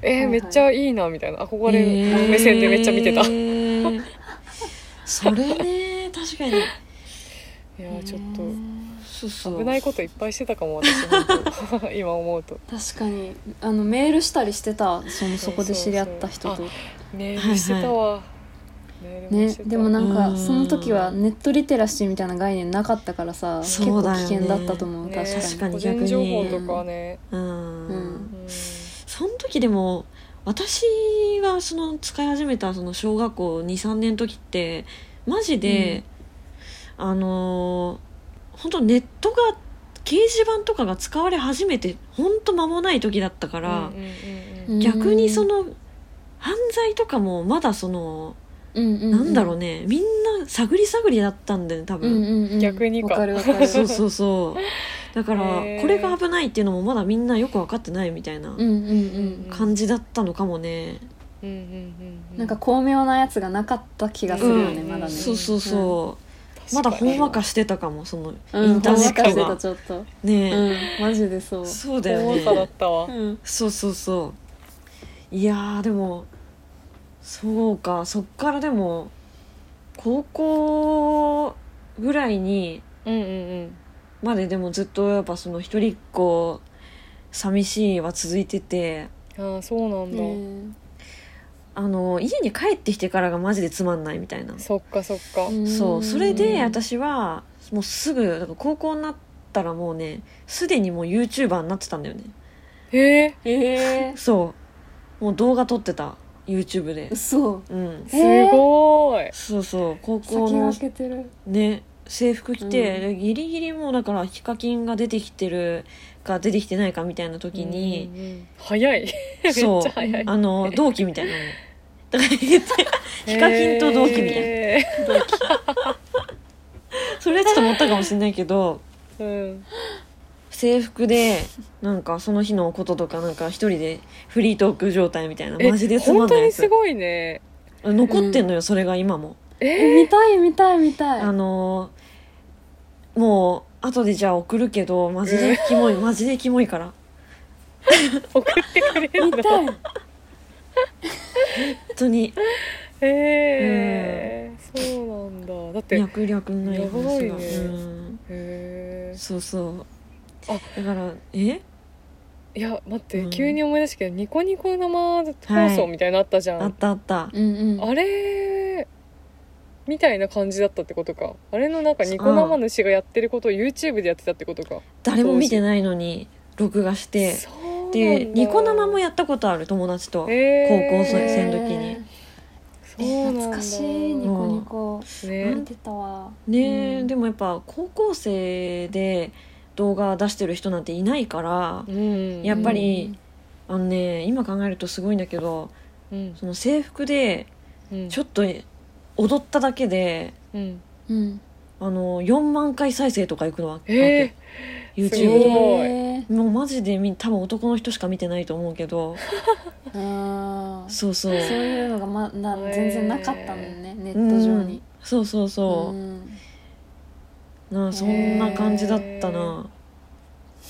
えーめっちゃいいなみたいな。憧れる目線でめっちゃ見てた、え ーそれね確かに。いやーちょっそうそう。と危ないこといっぱいしてたかも私本当 今思うと。確かに。あのメールしたりしてたそのそこで知り合った人と。メールしてたわ、メールもねでもなんうん。かその時はネットリテラシーみたいな概念なかったからさ結構危険だったと思う。ね確かに。確かに。個人情報とかはね、うん、うん。うん。その時でも私がその使い始めたその小学校23年の時ってマジで、あのー本当ネットが掲示板とかが使われ始めて本当間もない時だったから、うんうんうんうん逆にその犯罪とかもまだその、うんうんうん。なんだろうねみんな探り探りだったんだよね多うん分、うんうん。逆にか。わかるわかる。そうそうそうだからこれが危ないっていうのもまだみんなよく分かってないみたいなうんうんうん感じだったのかもね、うんうんうんうなんか巧妙なやつがなかった気がするよねうん。まだね。そうそうそう、まだほんわかしてたかもそのうんインターネットほんわかしてたが、ちょっと。ね。うん。マジでそう。そうだよほんわかだっねたわ、うん。そうそうそう。いやーでもそうか。そっからでも高校ぐらいにうんうんうんまででもずっとやっぱその一人っ子寂しいは続いててああそうなんだ、うん。あの家に帰ってきてからがマジでつまんないみたいな、そっかそっか、そうそれで私はもうすぐだから高校になったらもうねすでにもう YouTuber になってたんだよね。へえええそう。もう動画撮ってた YouTube で。嘘。うん。すごーい。そうそう高校先の駆けてる。ね制服着て、うん。でギリギリもうだからヒカキンが出てきてるか出てきてないかみたいな時に、うんうん早い。めっそう。ちゃ早い。あの同期みたいなの。だから言って ヒカキンと同期みたいな。へそれはちょっと思ったかもしれないけどーうん制服でなんかその日のこととかなんか一人でフリートーク状態みたいなえマジでつま本当んないやつ。にすごいね。残ってんのよ、それが今も。え見たい見たい見たい。あのーもう後でじゃあ送るけどマジでキモいマジでキモいから。送ってくれるの？見たい。本当に。へえ、そうなんだ。だってへ脈略のない話が、うん。えそうそう。あ。だからえ？いや待って、うん。急に思い出したけどニコニコ生放送みたいなのあったじゃん、あったあった。うんうんあれ？みたいな感じだったってことか。あれのなんかニコ生主がやってることを YouTube でやってたってことか。誰も見てないのに録画して。でニコ生もやったことある友達と、高校生の時に。そうなんだ。懐かしいニコニコ。ね。見てたわ。ねえ、うん。でもやっぱ高校生で動画出してる人なんていないから、うん。やっぱりあのね今考えるとすごいんだけどうん。その制服でうん。ちょっと踊っただけでうん。うんあの4万回再生とかいくのわけ、えす YouTube ごい。でえもうマジでみ多分男の人しか見てないと思うけど。ー、うんそうそう。そういうのがまだ全然なかったもんねネット上に。そうそうそう、ん。なそんな感じだったな、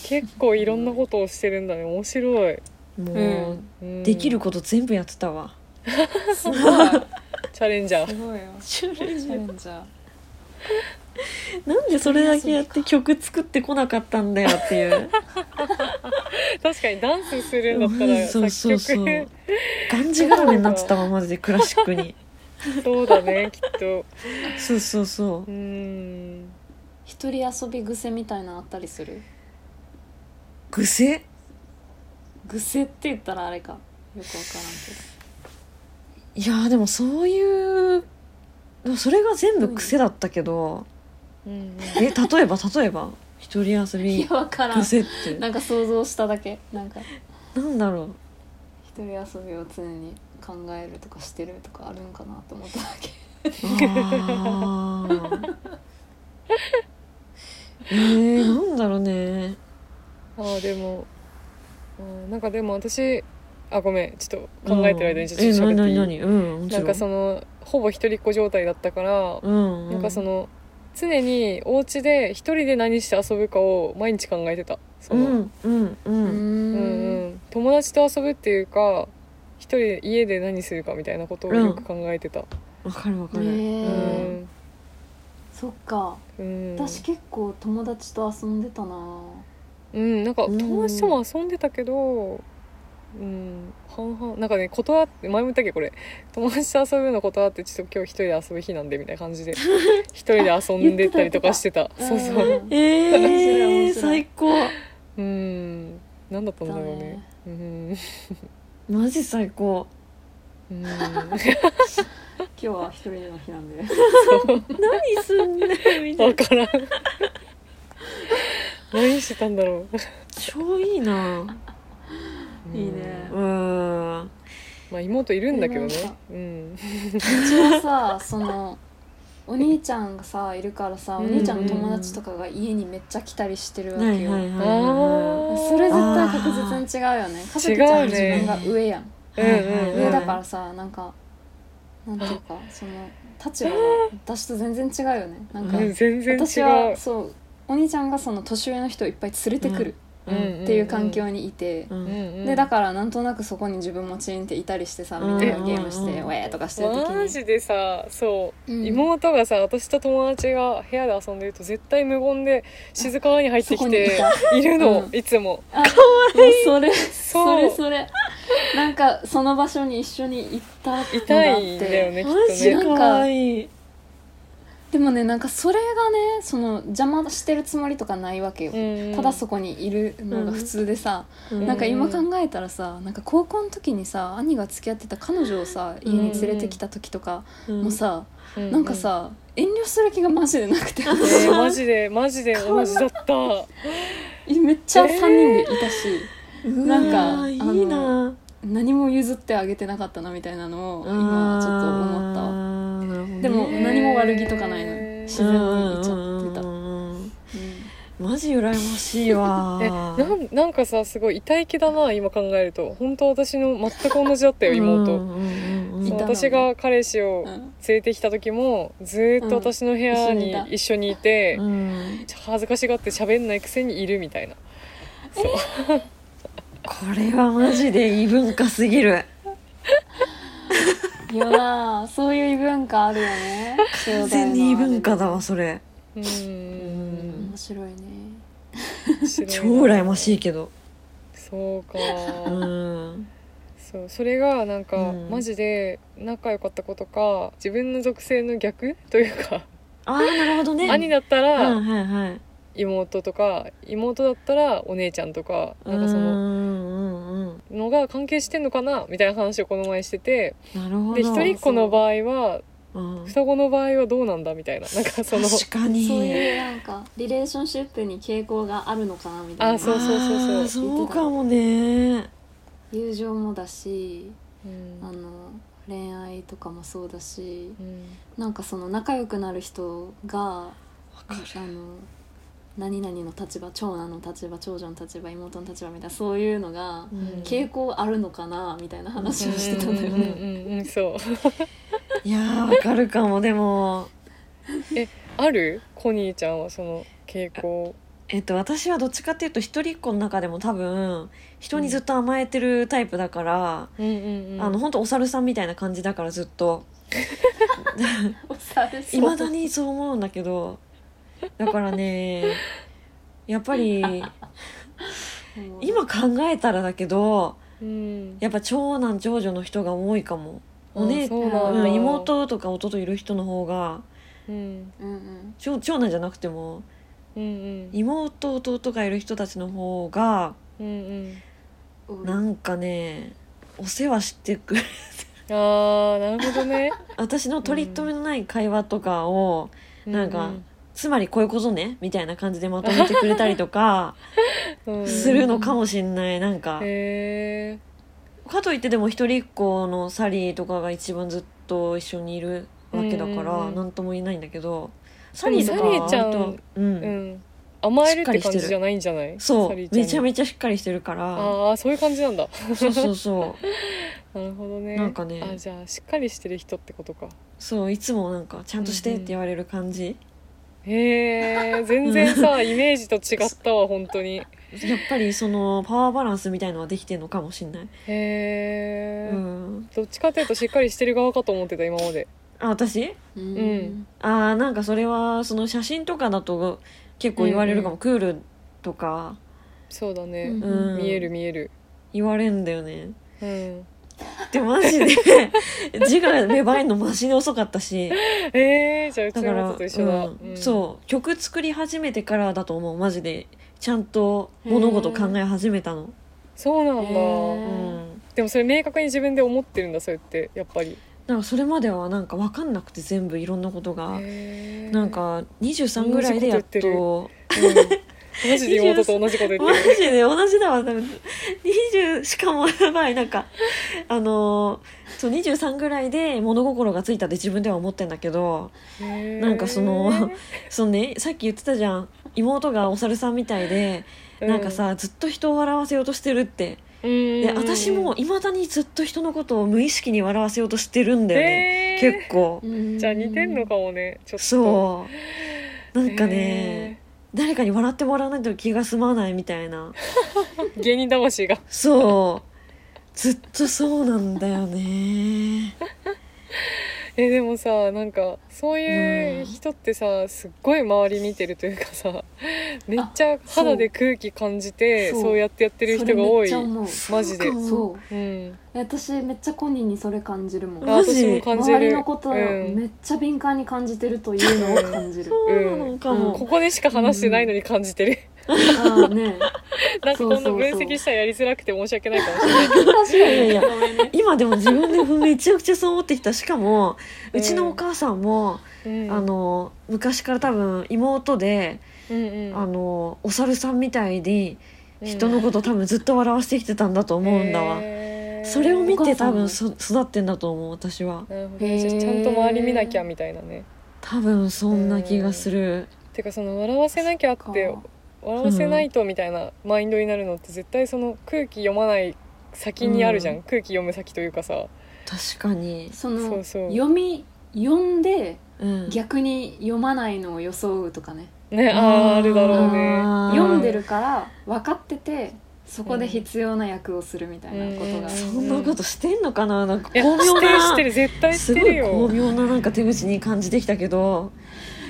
結構いろんなことをしてるんだね。面白い、もう、うん。うん。できること全部やってたわ。すごいチャレンジャー。すごいよ。チャレンジャー。なんでそれだけやって曲作ってこなかったんだよっていう。確かにダンスするんだったらそうそう作そう。曲。がんじがらめになってたわマジでクラシックに。そうだねきっと。そうそうそう。うん。一人遊び癖みたいなのあったりする？癖？癖って言ったらあれか。よくわからんけいやーでもそういうそれが全部癖だったけど、うんえ例えば例えば一人遊びやわからん。癖って。なんか想像しただけ。なんか。なんだろう。一人遊びを常に考えるとかしてるとかあるんかなと思っただけ。あー。えー、なんだろうね。あーでも。あーなんかでも私あごめんちょっと考えてる間にちょっとえ喋っていい、何何何？うんなんかそのほぼ一人っ子状態だったから、うん、うん、なんかその常にお家で一人で何して遊ぶかを毎日考えてた。その、うんうんううんうん。うん。友達と遊ぶっていうか一人で家で何するかみたいなことをよく考えてた、わかるわかへる、うん。えそっか。うん。私結構友達と遊んでたな。うん、なんかうん。友達とも遊んでたけどうん。半々なんかね断って前も言ったっけこれ。友達と遊ぶの断ってちょっと今日一人で遊ぶ日なんでみたいな感じで。一人で遊んでたりとかしてた。そうそう。うんえ面白い面ー、最高。うん。何だったんだろうね。だねうん。マジ最高。うん。今日は一人の日なんで。何すんねんみたいな。分からん。何してたんだろう。超いいないいね。うん。まあ妹いるんだけどね。うん。うちはさそのお兄ちゃんがさいるからさおうん。兄ちゃんの友達とかが家にめっちゃ来たりしてるわけよ、それ絶対確実に違うよね。かずきちゃんは自分が上やん、上だからさなんかなんていうかその立場が私と全然違うよね。なんか、私はそうお兄ちゃんがその年上の人をいっぱい連れてくるっていう環境にいて、でだからなんとなくそこに自分もチーンっていたりしてさみんながゲームしてうんウェーとかしてる時に。マジでさそう、うん。妹がさ私と友達が部屋で遊んでると絶対無言で静かに入ってきてた。いるの、うん。いつも。あもう それそれそれ。なんかその場所に一緒に行ったって。痛いんだよねきっマとね。ジかわいいでもねなんかそれがねその邪魔してるつもりとかないわけよ、うんただそこにいるのが普通でさ、うんなんか今考えたらさなんか高校の時にさ兄が付き合ってた彼女をさ家に連れてきた時とかもさ、うなんかさ遠慮する気がマジでなくて。えーマジでマジで 同じだった。めっちゃ3人でいたし、うわなんかいいな何も譲ってあげてなかったなみたいなのを今ちょっと思ったでも何も悪気とかないの。自然にいっちゃってた、うんマジ羨ましいわ。えなんなんかさすごい痛い気だな今考えると。本当私の全く同じだったよ妹、私が彼氏をうん連れてきた時もずーっと私の部屋にうん一緒にいて、うん。恥ずかしがって喋んないくせにいるみたいな。これはマジで異文化すぎる いやなあそういう異文化あるよね。完全に異文化だわそれ。うーん。面白いね。超羨ましいけど。そうか、うん。そうそれがなんか、うん。マジで仲良かった子とか自分の属性の逆？というか、ああなるほどね。兄だったはいらはいはい妹とか妹だったらお姉ちゃんとかなんかそのうんうんうんのが関係してんのかなみたいな話をこの前しててなるほど。で一人っ子の場合はう。ん双子の場合はどうなんだみたいななんかその確かに。そういうなんかリレーションシップに傾向があるのかなみたいな。あそうそうそうそう。そうかもね。友情もだしうん。あの恋愛とかもそうだしうん。なんかその仲良くなる人がわかる。あの何々の立場長男の立場長女の立場妹の立場みたいなそういうのがうん。傾向あるのかなみたいな話をしてたんだよね。そう。いやーわかるかもでも。ある？コニーちゃんはその傾向。えっと私はどっちかっていうと一人っ子の中でも多分人にずっと甘えてるタイプだから、うんうんうん。あの本当お猿さんみたいな感じだからずっと。いまだにそう思うんだけどだからねやっぱり 今考えたらだけどうん。やっぱ長男長女の人が多いかも。お姉うなん妹とか弟いる人の方がうん。うんうん長長男じゃなくてもうんうん。妹弟がいる人たちの方がうんうん。うんなんかねお世話してくれあーなるほどね。私の取り留めのない会話とかを、なんかつまりこういうことねみたいな感じでまとめてくれたりとか うん。するのかもしんないなんか。かといってでも一人っ子のサリーとかが一番ずっと一緒にいるわけだから何とも言えないんだけどサリーとかサリーちゃん割とうん、うん。甘えるって感じじゃないんじゃない？そう。めちゃちめちゃしっかりしてるから。ああそういう感じなんだ。そうそうそう。なるほどね。なんかね。あじゃあしっかりしてる人ってことか。そういつもなんかちゃんとしてって言われる感じ、へえ全然さイメージと違ったわ 本当に。へやっぱりそのパワーバランスみたいのはできてるのかもしんない、え、うん。どっちかっていうとしっかりしてる側かと思ってた今まで。あ私？うん。うん。あーなんかそれはその写真とかだと結構言われるかも、うんクールとか。そうだね、うんうん。見える見える。言われんだよね。うんでマジで。字が芽生えんのマジで遅かったし。えー、じゃあうちのだから、妹と一緒だ、うん。そう。曲作り始めてからだと思うマジで。ちゃんと物事考え始めたの、そうなんだ、へうーん、でもそれ明確に自分で思ってるんだそうやってやっぱり。なんかそれまではなんか分かんなくて全部いろんなことが、なんか23ぐらいでやっとうん マジで妹と同じこと言マってる。ジで同じだわ多分。20しかもやばいなんかあのーそう23ぐらいで物心がついたって自分では思ってんだけどなんかそのそのねさっき言ってたじゃん。妹がお猿さんみたいで、なんかさずっと人を笑わせようとしてるって。うん。で私もいまだにずっと人のことを無意識に笑わせようとしてるんだよね、結構。うんじゃあ似てんのかもねちょっと。そう。なんかね誰かに笑ってもらわないと気が済まないみたいな。芸人魂が。そう。ずっとそうなんだよね。えでもさなんかそういう人ってさすっごい周り見てるというかさめっちゃ肌で空気感じてそう。やってやってる人が多い。マジで。そううん私めっちゃコニーにそれ感じるもん。あマジ？私も感じる。周りのことをうん。めっちゃ敏感に感じてるというのを感じる、そうなのかも、ここでしか話してないのに感じてる、ああね。なんかこんな分析したらやりづらくて申し訳ないかもしれない。確かいやいや今でも自分でめちゃくちゃそう思ってきた。しかもうんうちのお母さんも、うん。あの昔から多分妹で、うんうん。あのお猿さんみたいにうん。人のこと多分ずっと笑わせてきてたんだと思うんだわ、へーそれを見て多分そ育ってんだと思う私は。なるほどへー。じゃあちゃんと周り見なきゃみたいなね多分そんな気がする。てかその笑わせなきゃってか。笑わせないとみたいなマインドになるのって絶対その空気読まない先にあるじゃん、うん。空気読む先というかさ。確かに、そのそう。そう読み読んでうん、逆に読まないのを装うとかね。ねあーあるだろうね。あー。読んでるから分かっててそこで必要な役をするみたいなことが、うんそんなことしてんのかな？なんか巧妙なしてる絶対しすてるよ。ごい巧妙ななんか手口に感じてきたけど。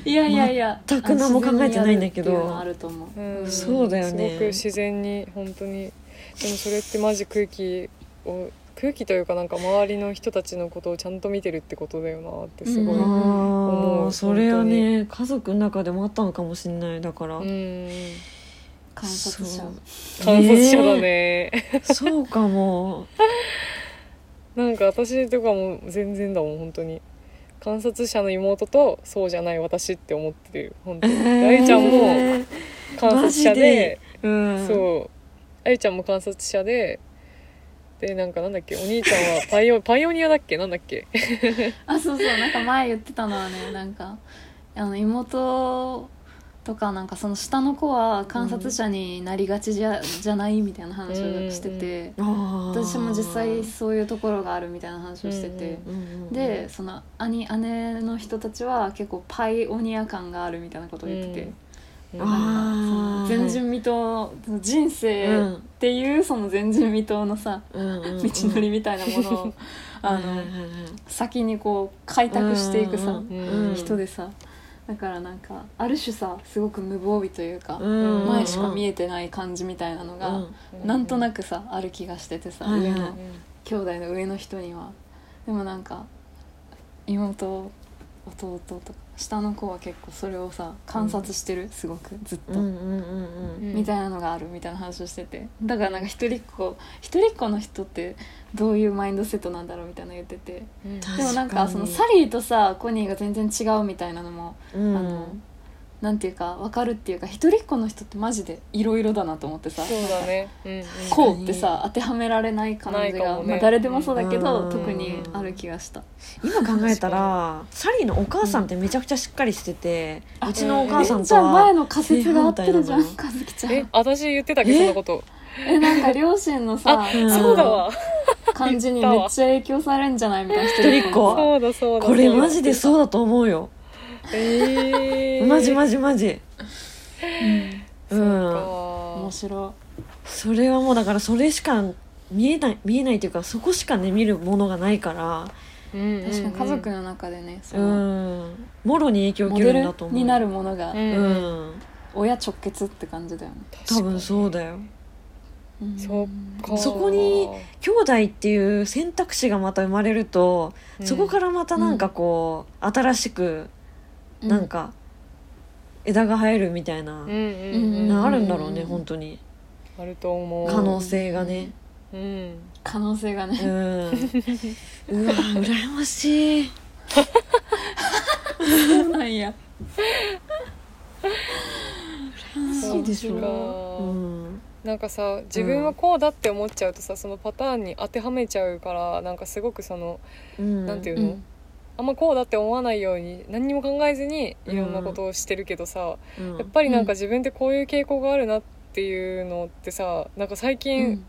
いやいやいや。全く何も考えてないんだけど。あると思う、うん。そうだよね。すごく自然に本当に。でもそれってマジ空気を空気というかなんか周りの人たちのことをちゃんと見てるってことだよなってすごい、うん。思う。ああそれはね家族の中でもあったのかもしれない。だから、うん観察者。そう。観察者だね。そうかも。なんか私とかも全然だもん本当に。観察者の妹とそうじゃない私って思ってる本当に、あゆちゃんもえー観察者でうん。そう。あゆちゃんも観察者ででなんかなんだっけお兄ちゃんは パイオパイオニアだっけ？なんだっけ？あそうそう。なんか前言ってたのはねなんかあの妹とかなんかその下の子は観察者になりがちじゃ,、じゃないみたいな話をしてて、私も実際そういうところがあるみたいな話をしてて、でその兄姉の人たちは結構パイオニア感があるみたいなことを言ってて、うん。なんか前人未到人生うんっていうその前人未到のさ道のりみたいなものを あの先にこう開拓していくさ人でさだからなんかある種さすごく無防備というかうん前しか見ええてない感じみたいなのがうん。なんとなくさある気がしててさはいはい。上の兄弟の上の人には。でもなんか妹弟とか下の子は結構それをさ観察してる？すごくずっと、みたいなのがあるみたいな話をしてて。だからなんか一人っ子一人っ子の人ってどういうマインドセットなんだろうみたいなの言ってて。でもなんかそのサリーとさコニーが全然違うみたいなのも、うん。あのなんていうか分かるっていうか一人っ子の人ってマジでいろいろだなと思ってさ。そうだね。うんうん。こうってさ当てはめられない感じが、ね。まあ、誰でもそうだけど、うん。特にある気がした。今考えたらサリーのお母さんってめちゃくちゃしっかりしてて、うちのお母さんとは前の仮説が合ってるじゃん正和樹ちゃん。え私言ってたっけ？そんなこと。えなんか両親のさそうだわ。感じにめっちゃ影響されるんじゃない？みたいな一人っ子？そうだそうだこれマジでうそうだと思うよ、えー。マジマジマジ。そううん。か面白それはもうだからそれしか見えない見えないというかそこしかね見るものがないから。うんい確かに家族の中でねそうのんもろに影響を受けるんだと思う。になるものがうん。うん親直結って感じだよね。多分そうだよ。うん。そそこに兄弟っていう選択肢がまた生まれると、うん。そこからまたなんかこう、新しくなんか枝が生えるみたいな、うんうんうんうん。あるんだろうね本当に。あると思う。可能性がね。うん。可能性がね。うん。うわ羨ましい。そうなんや。そうでしょ。そうか。うん。なんかさ自分はこうだって思っちゃうとさそのパターンに当てはめちゃうからなんかすごくそのうん。なんていうの、うんあんまこうだって思わないように何にも考えずにいろんなことをしてるけどさ、うん。やっぱりなんか自分ってこういう傾向があるなっていうのってさなんか最近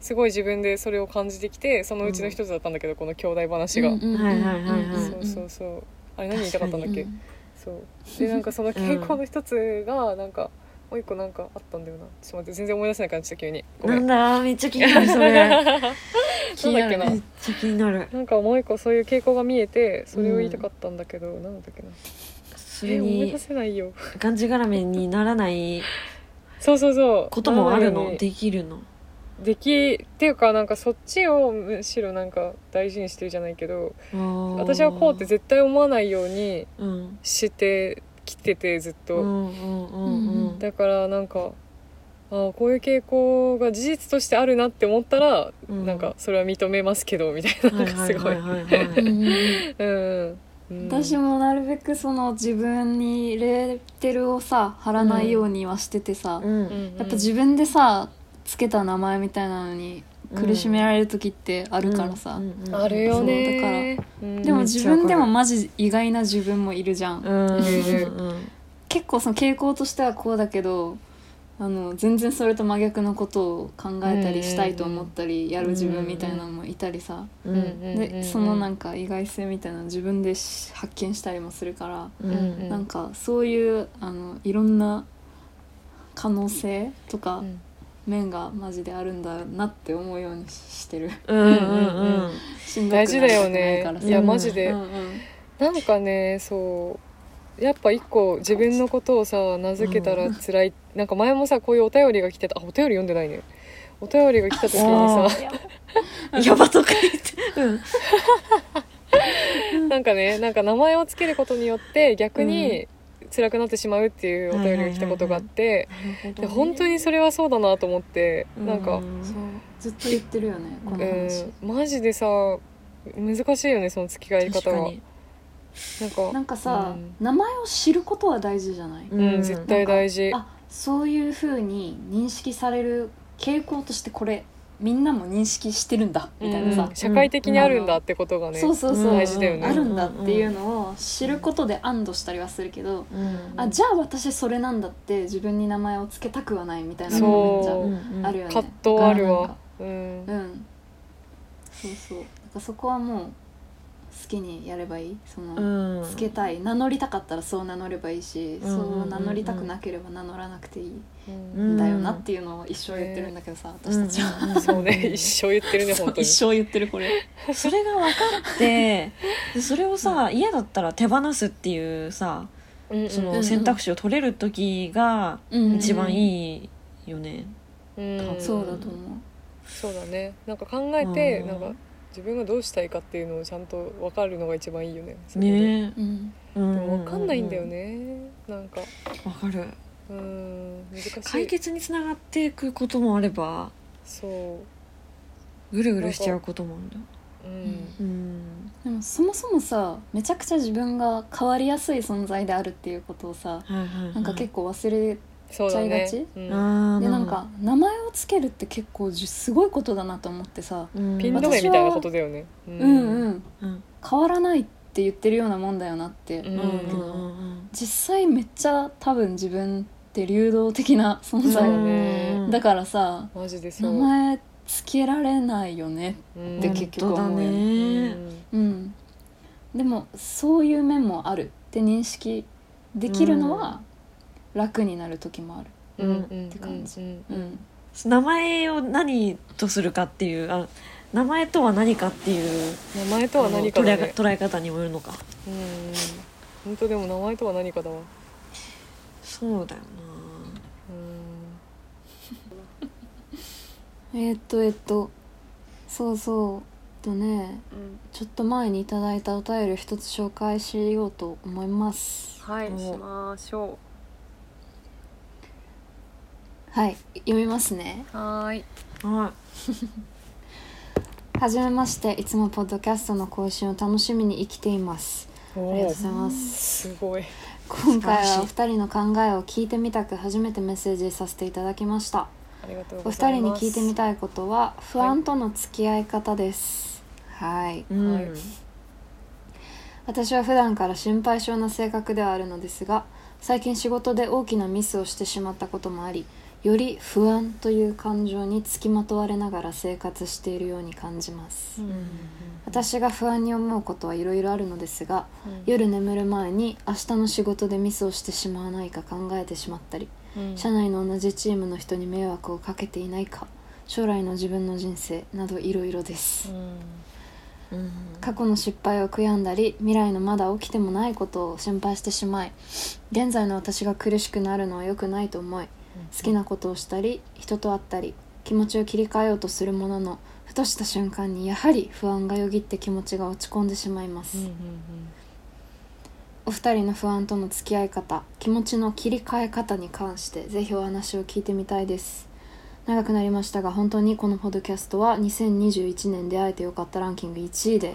すごい自分でそれを感じてきてそのうちの一つだったんだけど、この兄弟話が、そうそうそう。あれ何言いたかったんだっけ、うん。そう。でなんかその傾向の一つがなんかもう一個なんかあったんだよな。ちょっと待って全然思い出せない感じした急に。ごめなんんだ？めっちゃ気になるそれ。気になる。めっちゃ気になる。なんかもう一個そういう傾向が見えてそれを言いたかったんだけど、なんだっけな？それえ思い出にせないよ。がんじがらめにならないそうそうそう。こともあるの？できるの？できっていうかなんかそっちをむしろなんか大事にしてるじゃないけど私はこうって絶対思わないようにうん。してきててずっと、だからなんかああこういう傾向が事実としてあるなって思ったら、うん。なんかそれは認めますけどみたいな。なんかすごい。私もなるべくその自分にレーテルをさ貼らないようにはしててさ、うんうん。やっぱ自分でさつけた名前みたいなのに苦しめられる時ってあるからさ、うんうんうんあるよね。だら、うんでも自分でもマジ意外な自分もいるじゃん、結構その傾向としてはこうだけどあの全然それと真逆のことを考えたりしたいと思ったりやる自分みたいなのもいたりさ、うんうん。でそのなんか意外性みたいなの自分でし発見したりもするから、うんうん。なんかそういうあのいろんな可能性とかうん面がマジであるんだなって思うようにしてる。うんうんうん。大事だよね。いやうんマジで、うんうんなんかねそう。やっぱ一個自分のことをさ名付けたら辛い、なんか前もさこういうお便りが来てた。あお便り読んでないね。お便りが来た時にあさやば。とか言って。うん。なんかねなんか名前をつけることによって逆に辛くなってしまうっていうお便りが来たことがあって、で本当にそれはそうだなと思って、なんか、ずっと言ってるよねこのマジでさ難しいよねその付き合い方は。確かに。なんかなんかさ、うん。名前を知ることは大事じゃない、うん、絶対大事。あそういうふうに認識される傾向としてこれみんなも認識してるんだみたいなさ。うん、社会的にあるんだってことがね、そうそうそう、うん。大事だよね。あるんだっていうのを知ることで安堵したりはするけど、うんあじゃあ私それなんだって自分に名前を付けたくはないみたいなのそう。めっちゃあるよね。葛藤あるわ。うん。うん。そうそう。なんかそこはもう好きにやればいい？その、うん。つけたい。名乗りたかったらそう名乗ればいいし、うんうんうんうん。そう名乗りたくなければ名乗らなくていい。うん。んだよなっていうのを一生言ってるんだけどさ、私たちは、うんうんうん。そうね一生言ってるね本当に。一生言ってるこれ。それが分かってでそれをさ嫌だったら手放すっていうさうんそうんの選択肢を取れる時がうん一番いいよね。うん。そうだと思う。そうだね。なんか考えて、うん。なんか自分がどうしたいかっていうのをちゃんと分かるのが一番いいよねねうんえ。でも分かんないんだようねなんかわかる。うん難しい解決につながっていくこともあればそうぐるぐるしちゃうこともあるんだ。うんうん。でもそもそもさめちゃくちゃ自分が変わりやすい存在であるっていうことをさはいはいはい。なんか結構忘れそうだね。ちゃいがち？うん。あーでなんか名前をつけるって結構すごいことだなと思ってさ。うん。ピン止めみたいなことだよね。ううんうん。うん。変わらないって言ってるようなもんだよなって。うん。思うけど、うんうん。実際めっちゃ多分自分って流動的な存在、ね。だからさマジで名前つけられないよねうん。で結局思うね。うん。でもそういう面もあるって認識できるのは楽になる時もある。うんうんって感じうん。うんうん。名前を何とするかっていうあ名前とは何かっていう名前とは何か捉えだね。捉え方にもよるのか。うん本当でも名前とは何かだわ。そうだようん。えーっとえーっとそうそうえっとね。ちょっと前にいただいたお便りを一つ紹介しようと思います。はいおしましょはい読みますね。うはーい。なは はじめましていつもポッドキャストの更新を楽しみに生きています。ありがとうございます。すごい。今回はお二人の考えを聞いてみたく初めてメッセージさせていただきました。ありがとうおございます。二人に聞いてみたいことは不安との付き合い方です。はいい、うん。はい。私は普段から心配性な性格ではあるのですが最近仕事で大きなミスをしてしまったこともありより不安という感情につきまとわれながら生活しているように感じます、うん。私が不安に思うことはいろいろあるのですが夜眠る前に明日の仕事でミスをしてしまわないか考えてしまったりうん。社内の同じチームの人に迷惑をかけていないか将来の自分の人生などいろいろです。うん。うん。過去の失敗を悔やんだり未来のまだ起きてもないことを心配してしまい現在の私が苦しくなるのは良くないと思い好きなことをしたり人と会ったり気持ちを切り替えようとするもののふとした瞬間にやはり不安がよぎって気持ちが落ち込んでしまいます、お二人の不安との付き合い方気持ちの切り替え方に関してぜひお話を聞いてみたいです。長くなりましたが本当にこのポッドキャストは2021年出会えてよかったランキング1位でい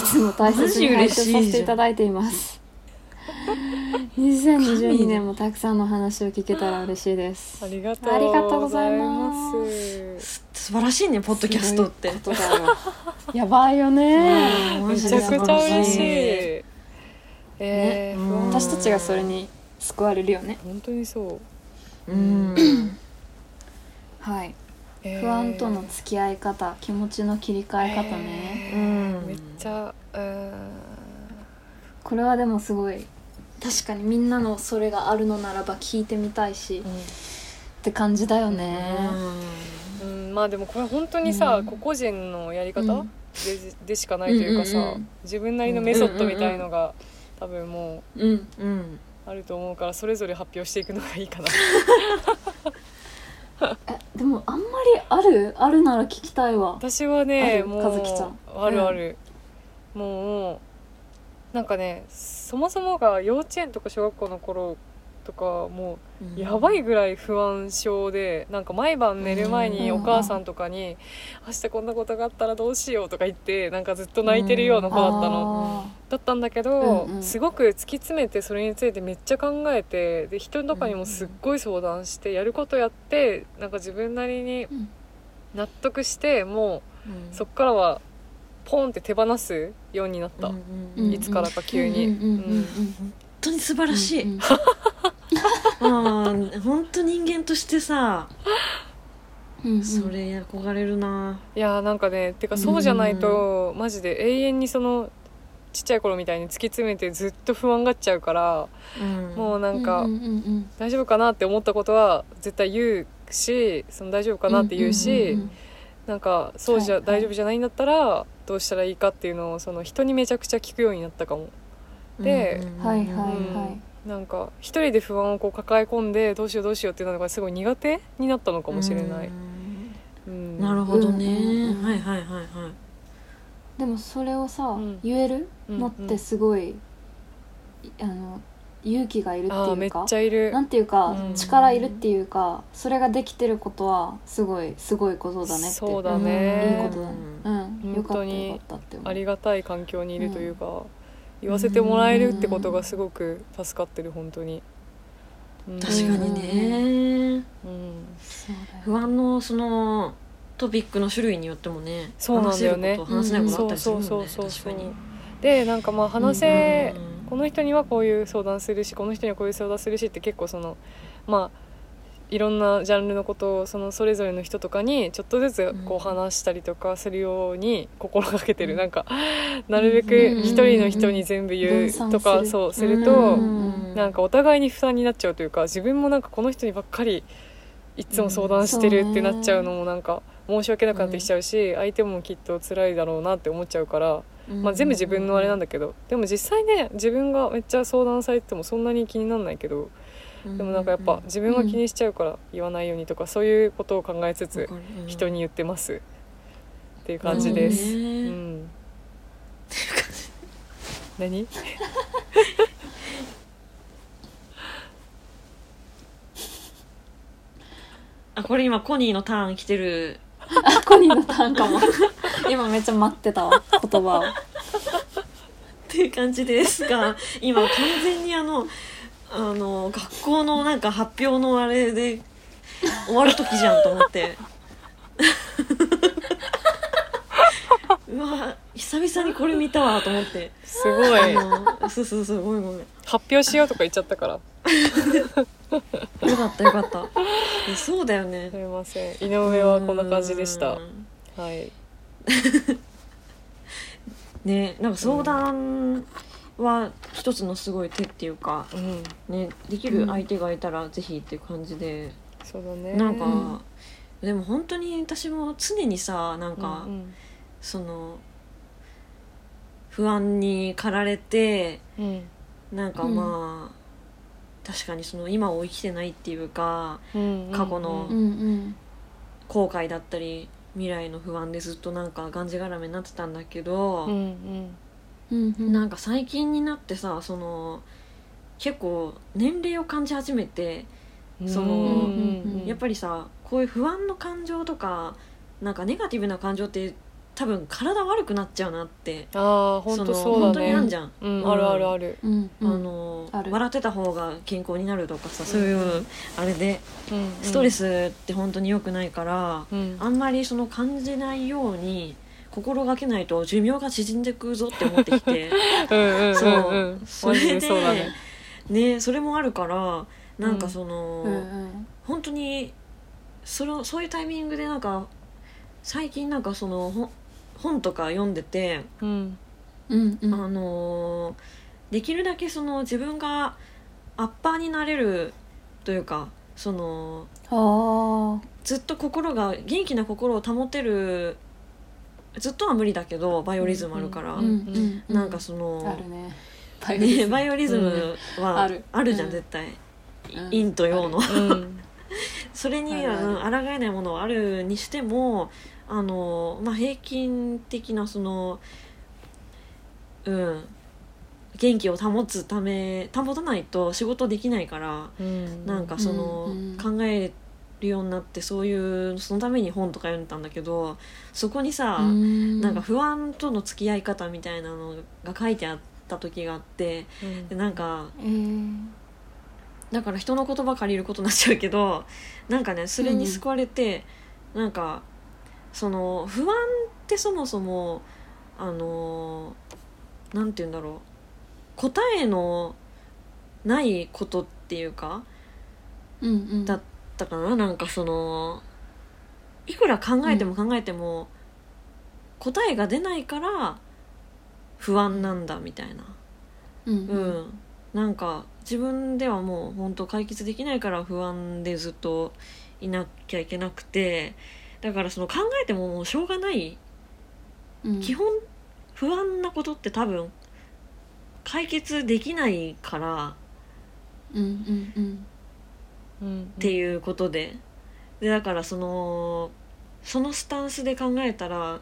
つも大切に拝聴させていただいています2022年もたくさんの話を聞けたら嬉しいです。ありがとう。ありがとうございます。す素晴らしいねポッドキャストって。やばいよね。うんめちゃくちゃ嬉しい。ねえーうん。不安。私たちがそれに救われるよね。本当にそう。うん。はい。えー。不安との付き合い方気持ちの切り替え方ね、えー。うん。めっちゃうんこれはでもすごい。確かにみんなのそれがあるのならば聞いてみたいし、って感じだよね、うん、まあでもこれ本当にさ、うん。個々人のやり方、うん。ででしかないというかさ、うんうんうん。自分なりのメソッドみたいのが、多分もうん。うん。うあると思うからそれぞれ発表していくのがいいかな。えでもあんまりある？あるなら聞きたいわ。私はあねる？もう和樹ちゃん。あるある、もうなんかねそもそもが幼稚園とか小学校の頃とかもうやばいぐらい不安症でなんか毎晩寝る前にうん。お母さんとかに「明日こんなことがあったらどうしよう」とか言ってなんかずっと泣いてるような子だったの。だったんだけど、すごく突き詰めてそれについてめっちゃ考えてで人とかにもすっごい相談してやることやってなんか自分なりにうん。納得してもうん。うそっからはポンって手放すようになった、うんうんうんいつからか急に。うんうんうんうん本当に素晴らしい、うんうん。うん本当人間としてさうんうんそれ憧れるな。いやーなんかねてかそうじゃないと、マジで永遠にそのちっちゃい頃みたいに突き詰めてずっと不安がっちゃうから、うん。もうなんか、うんうんうん大丈夫かなって思ったことは絶対言うしその大丈夫かなって言うし、うんうんなんかそうじゃ、はい大丈夫じゃないんだったらどうしたらいいかっていうのをその人にめちゃくちゃ聞くようになったかも。でうんはいはいうん。はいなんか一人で不安をこう抱え込んでどうしようどうしようっていうのがすごい苦手になったのかもしれない。うんなるほどね、うんうんはいはいはいはい。でもそれをさ、うん。言える？うんのってすごい、あの勇気がいるってあーめっいうかちゃいる。なんていうか、うん。力いるっていうかそれができてることはすごいすごいことだねって。そうだね。いいことだね。うんよかった本当によかったって思う。ありがたい環境にいるというか、言わせてもらえるってことがすごく助かってる本当に、うん。確かにね、うん。そうだよ。不安のそのトピックの種類によってもねそうなんだよね。話せること話せないことあったりするもんねそうそうそうそう確かに。でなんかまあ話せ、うんこの人にはこういう相談するしこの人にはこういう相談するしって結構そのまあいろんなジャンルのことをそのそれぞれの人とかにちょっとずつこううん話したりとかするように心がけてる、なんかなるべくうん一人の人に全部言分うとかそうすると、うんなんかお互いに負担になっちゃうというか自分もなんかこの人にばっかりいつも相談してるってなっちゃうのもなんか申し訳なくなってきちゃうし、相手もきっと辛いだろうなって思っちゃうから、まあ、全部自分のあれなんだけどでも実際ね自分がめっちゃ相談されてもそんなに気にならないけどでもなんかやっぱ自分は気にしちゃうから言わないようにとかそういうことを考えつつ人に言ってます。っていう感じです。うねん。何？あこれ今コニーのターン来てる。あコニーのターンかも。今めっちゃ待ってたわ言葉を。っていう感じですが今完全にあのあの学校のなんか発表のあれで終わる時じゃんと思って。うわ久々にこれ見たわと思って。すごい。そうそうそうごめんごめん。よ発表しようとか言っちゃったから。かったよかった。えそうだよね。すみません。井上はこんな感じでした。うん。はい。ねなんか相談は一つのすごい手っていうかうん。ねできる相手がいたらぜひっていう感じで、そうだね。なんか、でも本当に私も常にさなんか、うんその不安に駆られてうん。なんかまあ、確かにその今を生きてないっていうかうん。過去のうんうん。後悔だったり未来の不安でずっとなんかがんじがらめになってたんだけど、うんうん。うんうん。なんか最近になってさその結構年齢を感じ始めてそのうん。やっぱりさこういう不安の感情とかなんかネガティブな感情って多分体悪くなっちゃうなって。ああ本当のそうだ本当にあんじねゃん、うん。あるあるある。うん。うん。あのある。笑ってた方が健康になるとかさそういうあれでうんストレスって本当に良くないから、うん。あんまりその感じないように心がけないと寿命が縮んでくぞって思ってきて。うんうんうんそう。うんそれでそうだね。ねそれもあるからなんかその、うん。うん本当にそのそういうタイミングでなんか最近なんかその本本とか読んでて、うん。うんうん。あのーできるだけその自分がアッパーになれるというかそのあずっと心が元気な心を保てるずっとは無理だけどバイオリズムあるから、あうんうん。うなんかそのね。バイオリズね、ムはある。じゃん、うん。絶対、うん陰と陽の。うん。それにあるある。あの抗えないものはあるにしてもあの、まあ、平均的なそのうん元気を保つため保たないと仕事できないからうん。なんかその、うん考えるようになってそういうそのために本とか読んでたんだけどそこにさ、うん。なんか不安との付き合い方みたいなのが書いてあった時があってうん。でなんかえー。だから人の言葉借りることになっちゃうけどなんかねそれに救われて、なんかその不安ってそもそもあのなんて言うんだろう。答えのないことっていうかうんうん。だったかな。なんかそのいくら考えても考えても、答えが出ないから不安なんだみたいな。うん。う、ん、なんか自分ではもう本当解決できないから不安でずっといなきゃいけなくてだからその考えてももうしょうがない、うん。基本不安なことって多分解決できないから。うんうんうん。うんっていうことで。でだからそのそのスタンスで考えたら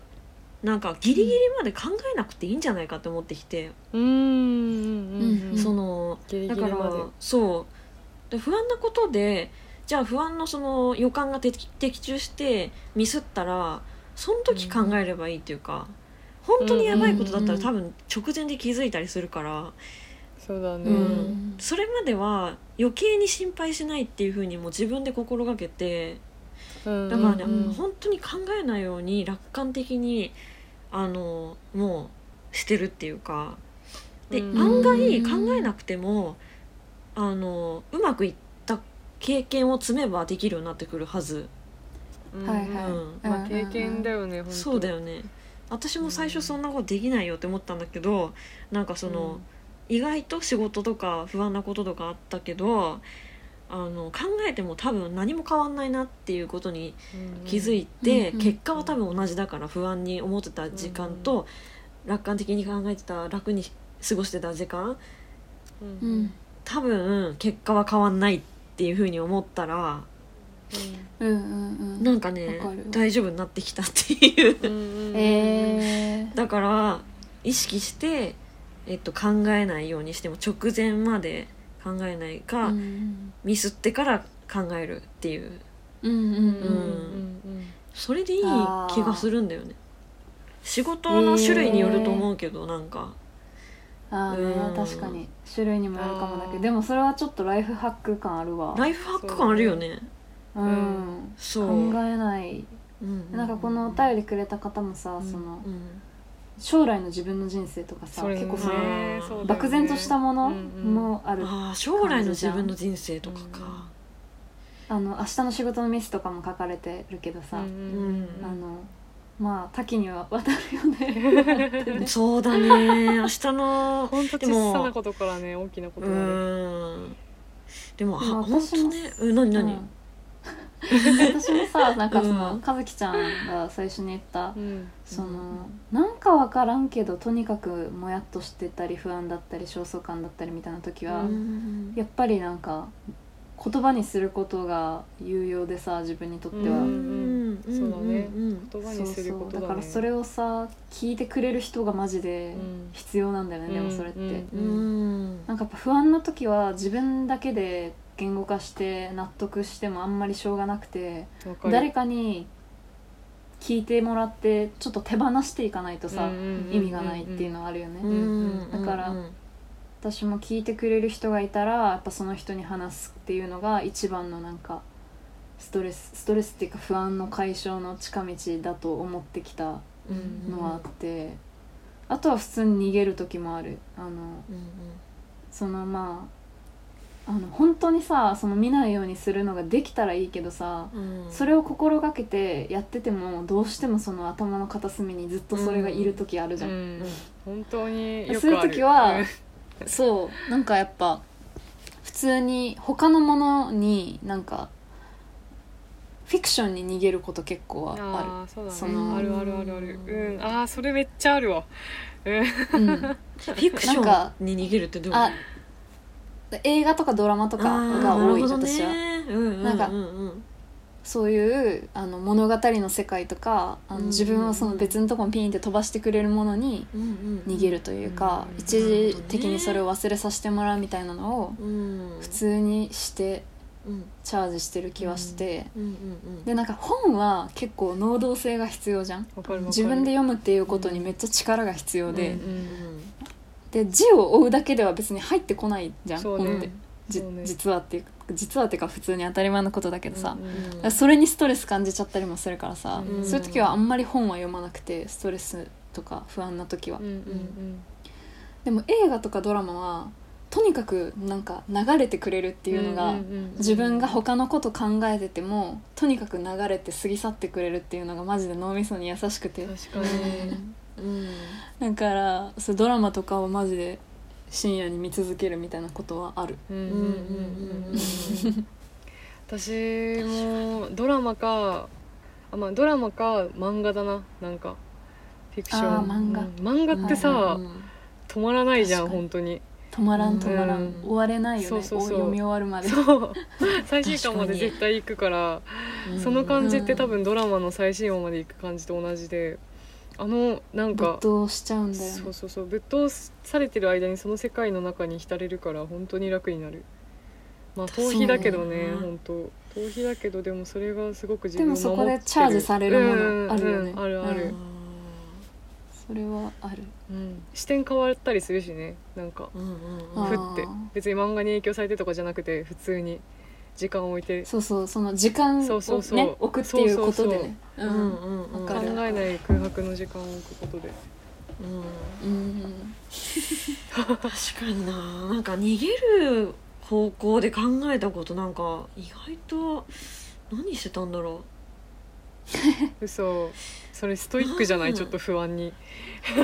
なんかギリギリまで考えなくていいんじゃないかって思ってきて、そのだからそう。で不安なことでじゃあ不安のその予感が的的中してミスったらその時考えればいいっていうか、本当にやばいことだったらうん多分直前で気づいたりするから、そうだね。うん。それまでは余計に心配しないっていうふうにもう自分で心がけてうん。だからね、うん本当に考えないように楽観的にあのもうしてるっていうか。で、うん案外考えなくてもあのうまくいった経験を積めばできるようになってくるはず、うん。はいはい。うん。まあ経験だよね本当。そうだよね。私も最初そんなことできないよって思ったんだけどなんかその、意外と仕事とか不安なこととかあったけどあの考えても多分何も変わんないなっていうことにうん気づいて、うんうん結果は多分同じだから不安に思ってた時間と、楽観的に考えてた楽に過ごしてた時間。うんうん。うん。多分結果は変わんないっていうふうに思ったらうんうんうん。なんかね大丈夫になってきたっていう。えー。だから意識して、えっと、考えないようにしても直前まで考えないか、うん。ミスってから考えるっていう。それでいい気がするんだよね。仕事の種類によると思うけど、なんかああねうん。確かに。種類にもよるかもだけあーどでもそれはちょっとライフハック感あるわ。ライフハック感あるよね。ううん。んそう。考えない。うんなんかこのお便りくれた方もさそのうん。将来の自分の人生とかさ結構そのねそうだよね。漠然としたものうんうんもあるああ将来の自分の人生とかか。あの明日の仕事のミスとかも書かれてるけどさ、うんうん。あのまあ多岐には渡るよね。そうだね。明日の本当小さなことからね大きなこうとまで。でもはでも本私も当ね。うん何何、うん。私もさなんかその、うん。和樹ちゃんが最初に言ったうん。そのなんか分からんけどとにかくもやっとしてたり不安だったり焦燥感だったりみたいな時は、うん。やっぱりなんか言葉にすることが有用でさ自分にとっては、うんうんそうだね。うん言葉にすることだね。そうそう。だからそれをさ聞いてくれる人がマジでうん。必要なんだよね、でもそれって、うんなんかやっぱ不安な時は自分だけで言語化して納得してもあんまりしょうがなくて誰かに聞いてもらってちょっと手放していかないとさ、意味がないっていうのはあるよね、うん。だから私も聞いてくれる人がいたらやっぱその人に話すっていうのが一番のなんかストレスストレスっていうか不安の解消の近道だと思ってきたうんのはあって、あとは普通に逃げる時もある。あのうんそのまああの本当にさその見ないようにするのができたらいいけどさうん。それを心がけてやっててもどうしてもその頭の片隅にずっとそれがいる時あるじゃん、うん本当にそういう時はそうなんかやっぱ普通に他のものになんかフィクションに逃げること結構はあああそうだね。そのあるあるあるある。うん。ああそれめっちゃあるわ。うん。る、うん、フィクシなんかョンに逃げるってどういうあ映画とかドラマとかが多い、私は。ななんかうんうん。そういうあの物語の世界とかあのうん自分をその別のとこにピンって飛ばしてくれるものにうんうん逃げるというか、うん一時的にそれを忘れさせてもらうみたいなのをうん。普通にしてうんチャージしてる気はして、でなんか本は結構能動性が必要じゃん。自分で読むっていうことにめっちゃ力が必要で、うんで字を追うだけでは別に入ってこないじゃん、そうね。本ってじそうね。実はっていう実はっていうか普通に当たり前のことだけどさ、うんだからそれにストレス感じちゃったりもするからさ、うんそういう時はあんまり本は読まなくてストレスとか不安な時は、でも映画とかドラマはとにかくなんか流れてくれるっていうのが、自分が他のこと考えててもとにかく流れて過ぎ去ってくれるっていうのがマジで脳みそに優しくて。確かに。うん。だからそうドラマとかをマジで深夜に見続けるみたいなことはある。私もドラマかあまあドラマか漫画だななんか。フィクション。漫画。うん。漫画ってさ、うん止まらないじゃん本当に止まらん止まらん、うん。終われないよね。そうそうそう。お読み終わるまで。そう。最新巻まで絶対行くから。うん。その感じって多分ドラマの最新話まで行く感じと同じで。あのなん没か頭しちゃうんだよね。そうそうそう。ぶっ通されてる間にその世界の中に浸れるから本当に楽になる。まあ逃避だけどねね本当。逃避だけどでもそれがすごく自で分を守ってる。もそこでチャージされるものあるよね。うんうんあるある、それはある。うん。視点変わったりするしねなんか。うんうんあふって。ー別に漫画に影響されてとかじゃなくて普通に時間を置いて。そうそう。その時間をそうそうそう。ね置くっていうことでね。うん。うんうんうん。わかる。考えない空白の時間を置くことで。うん。うん。確かにななん。か逃げる方向で考えたことなん。か意外と何してたん。だろ嘘それストイックじゃない？うん。ちょっと不安に。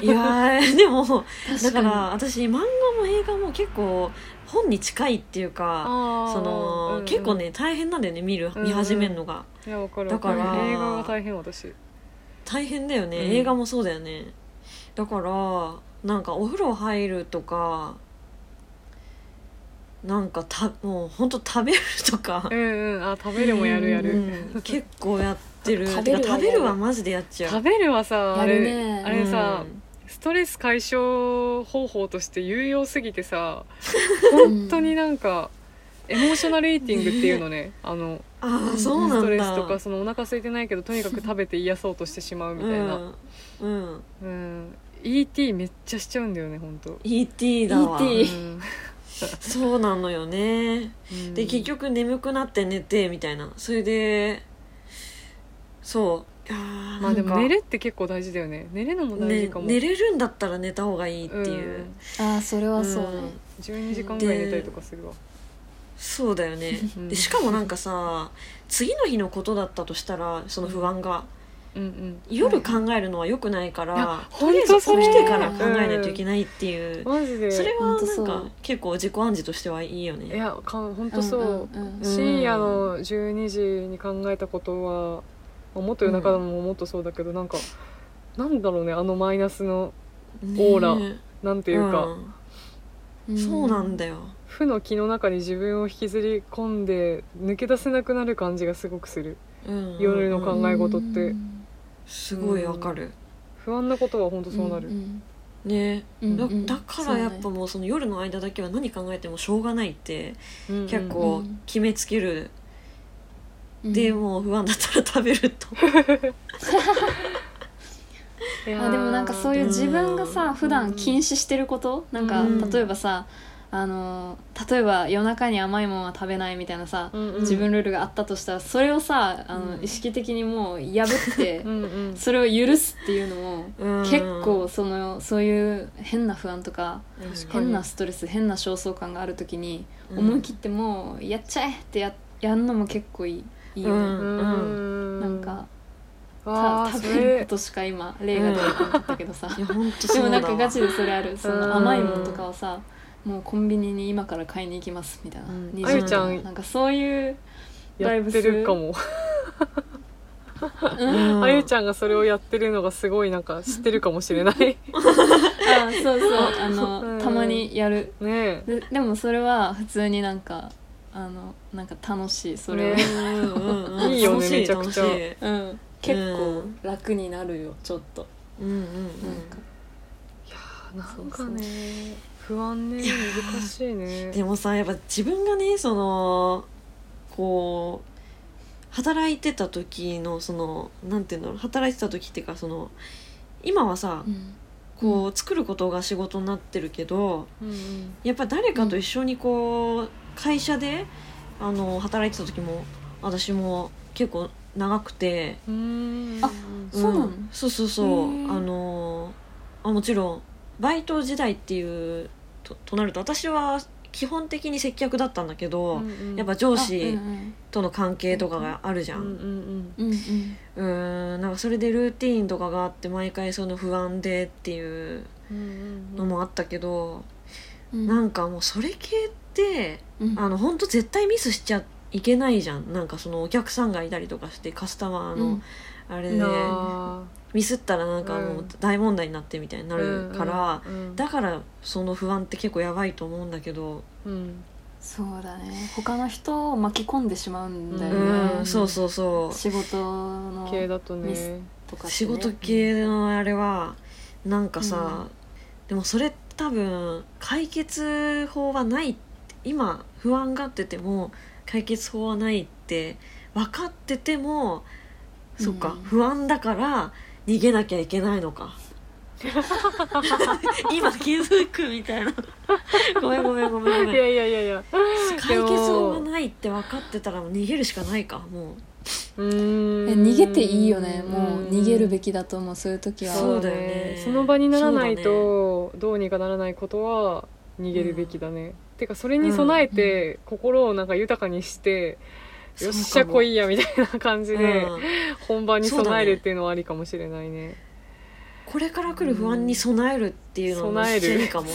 ういやー でもだ確から私漫画も映画も結構本に近いっていうかその、結構ね大変なんだよね見るうん。見始めるのが、いやわかるだから映画が大変私。大変だよね、うん。映画もそうだよね。だからなんかお風呂入るとかなんかたもうほんと食べるとか。うんうん。あ食べるもやるやる、うん。結構やってる食べる食べるはマジでやっちゃう。食べるはさあれね。あれさ、うん。ストレス解消方法として有用すぎてさうん 本当になんかエモーショナルイーティングっていうのね。あのああそうなんだ。ストレスとかそのお腹空いてないけどとにかく食べて癒そうとしてしまうみたいな、うん、うん、うん ET めっちゃしちゃうんだよね本当。ET だわ。うん。そうなのよね。うん。で結局眠くなって寝てみたいな。それでそう。いやーまあでもなんか寝るって結構大事だよね。寝るのも大事ねかも、寝れるんだったら寝た方がいいっていう、ん。ああそれはそうね、12時間ぐらい寝たりとかするわ。そうだよね。うんでしかもなんかさ次の日のことだったとしたらその不安が、うん。うん夜考えるのは良くないから、とりあえず起きてから考えないといけないっていう、マジで。それはなんか結構自己暗示としてはいいよいねやか本当そう、うんうんうん深夜の12時に考えたことは、まあもっと夜中でももっとそうだけど、なんかなんだろうねあのマイナスのオーラねなんていうか、うん。そうなんだよ。負の気の中に自分を引きずり込んで抜け出せなくなる感じがすごくする。うん。夜の考え事って。すごいわかる、不安なことは本当そうなる、んね。だうんうん。だからやっぱもうその夜の間だけは何考えてもしょうがないってうんうん結構うん決めつける、うんでもう不安だったら食べると。あでもなんかそういう自分がさうん。普段禁止してることなんかうん。例えばさあの例えば夜中に甘いものは食べないみたいなさうんうん。自分ルールがあったとしたらそれをさあのうん。意識的にもう破って うんうん。それを許すっていうのもうん。結構そのそういう変な不安とか変なストレス変な焦燥感がある時にうん。思い切ってもうやっちゃえってややんのも結構いいいいよね、うん。うんなん。かた食べるこれとしか今例が出てこなかったけどさ、でもなんかガチでそれある。そうん。の甘いものとかはさもうコンビニに今から買いに行きますみたいな、うん。20あゆちゃんなんかそういうやってるかも。うんうん。あゆちゃんがそれをやってるのがすごいなんか知ってるかもしれない。あそうそう。あの、うん。たまにやる。ねえ。ででもそれは普通になんかあのなんか楽しいそれうん いいよね楽しめちゃくちゃ。結構楽になるよちょっと。うんうんうん。なんか。なんかね不安ね難しいね。でもさやっぱ自分がねそのこう働いてた時のそのなんていうんだろう働いてた時っていうかその今はさうん。こう作ることが仕事になってるけどうん。やっぱ誰かと一緒にこう会社であの働いてた時も私も結構長くて。うん。うん。あそうなの？んそうそうそう。あのあもちろんバイト時代っていうととなると私は基本的に接客だったんだけど、やっぱ上あ司うん。との関係とかがあるじゃん、うんうんうん。うんうん。うーん。なんかそれでルーティーンとかがあって毎回その不安でっていううんうんのもあったけど、うん。なんかもうそれ系ってうん。あの本当絶対ミスしちゃいけないじゃん。なんかそのお客さんがいたりとかしてカスタマーのうん。あれでうんなミスったらなんかもう大問題になってみたいになあるから、うんうんだからその不安って結構やばいと思うんだけど、うん。そうだね。他の人を巻き込んでしまうんだようね、うんそうそうそう。仕事の系だとミスねとかってね。仕事系のあれはなんかさ、でもそれ多分解決法はないって今不安がってても解決法はないって分かってても、そっかうん。不安だから逃げなきゃいけないのか。今気づくみたいな。ごめんごめんごめんごめん。いやいやいやいや。解決法がないって分かってたらもう逃げるしかないかもう。うーん。え逃げていいよね。もう逃げるべきだと思うそういう時は。そうだよね。その場にならないとどうにかならないことは逃げるべきだね、てかそれに備えて心をなんか豊かにして、よっしゃ来いやみたいな感じでうん 本番に備えるっていうのはありかもしれないね。これから来る不安に備えるっていうのも備える。いいかも。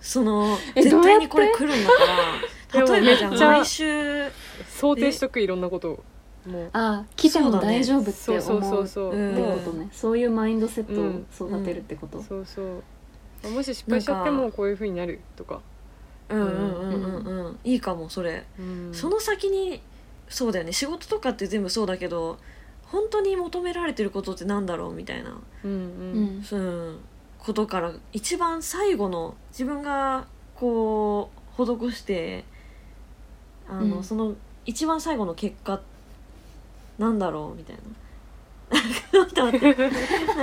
そのえ絶対にこれ来るんだから例えばじゃあ毎週想定しとくいろんなことをも。うあ来ても大丈夫ってそう。そう思ってそううそう、うん。ことね。そういうマインドセットうんを育てるってこと、そうそう。もし失敗しちゃってもこういうふうになるとか、うんうんうんうんうん。いいかもそれ、うん。その先にそうだよね。仕事とかって全部そうだけど本当に求められてることってなんだろうみたいな、うんううん。んう。ん、ことから一番最後の自分がこう施してあの、うん。その一番最後の結果なんだろうみたいな。な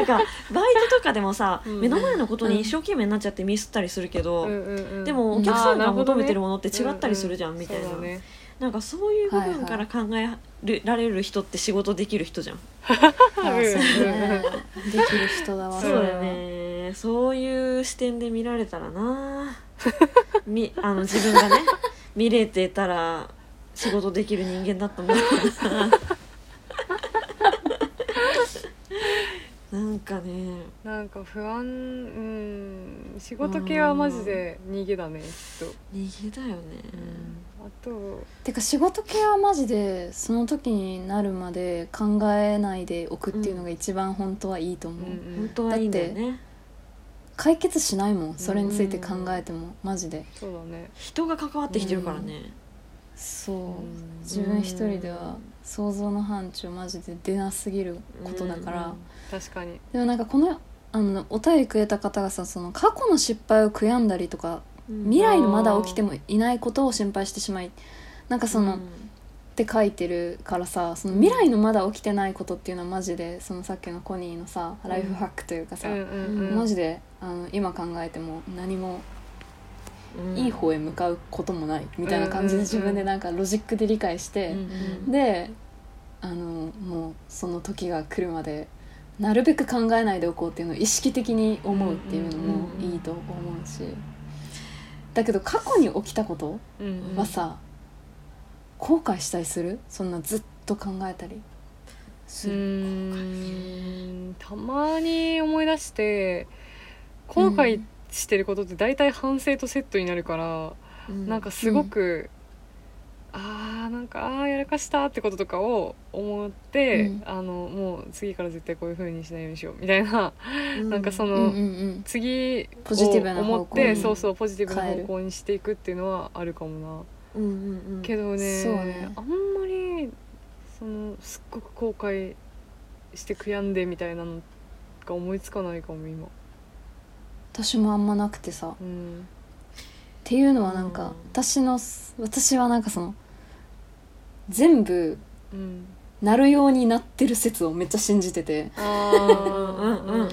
んかバイトとかでもさ、うん目の前のことに一生懸命になっちゃってミスったりするけど、うんうんうん。でもお客さんが求めてるものって違ったりするじゃん、うみたいな、そうだね。なんかそういう部分から考えられる人って仕事できる人じゃん、あそうねできる人だわそうだよね。そういう視点で見られたらな。みあの自分がね見れてたら仕事できる人間だったんだろうななんかね。なんか不安うん。仕事系はマジで逃げだねきっと、逃げだよね、あとてか仕事系はマジでその時になるまで考えないでおくっていうのが一番本当はいいと思う、本当はいいんだよね。解決しないもんそれについて考えてもマジで。そうだね。人が関わってきてるからね、そう、うん。自分一人では想像の範疇マジで出なすぎることだから、確かに。でもなんかこのあのお便りくれた方がさその過去の失敗を悔やんだりとかうん。未来にまだ起きてもいないことを心配してしまいなんかその、うん。って書いてるからさその未来のまだ起きてないことっていうのはマジでそのさっきのコニーのさライフハックというかさ、マジであの今考えても何もうん。いい方へ向かうこともないみたいな感じで自分でなんかロジックで理解して、であのもうその時が来るまでなるべく考えないでおこうっていうのを意識的に思うっていうのもいいと思うし。だけど過去に起きたことはさ後悔したりする？そんなずっと考えたり。すうる、たまに思い出して後悔してることって大体反省とセットになるから、うん。なんかすごく、あーなんかあーやらかしたってこととかを思って、うん。あのもう次から絶対こういう風にしないようにしようみたいな、うん。なんかその、うんうんうん次をポジティブな思ってそうそうポジティブな方向にしていくっていうのはあるかもな。うんうんうん。けどねね。あんまりそのすっごく後悔して悔やんでみたいなのが思いつかないかも今。私もあんまなくてさ。っうん。ていうのはなんか、うん。私の私はなんかその全部うん。なるようになってる説をめっちゃ信じてて。あうんうんうん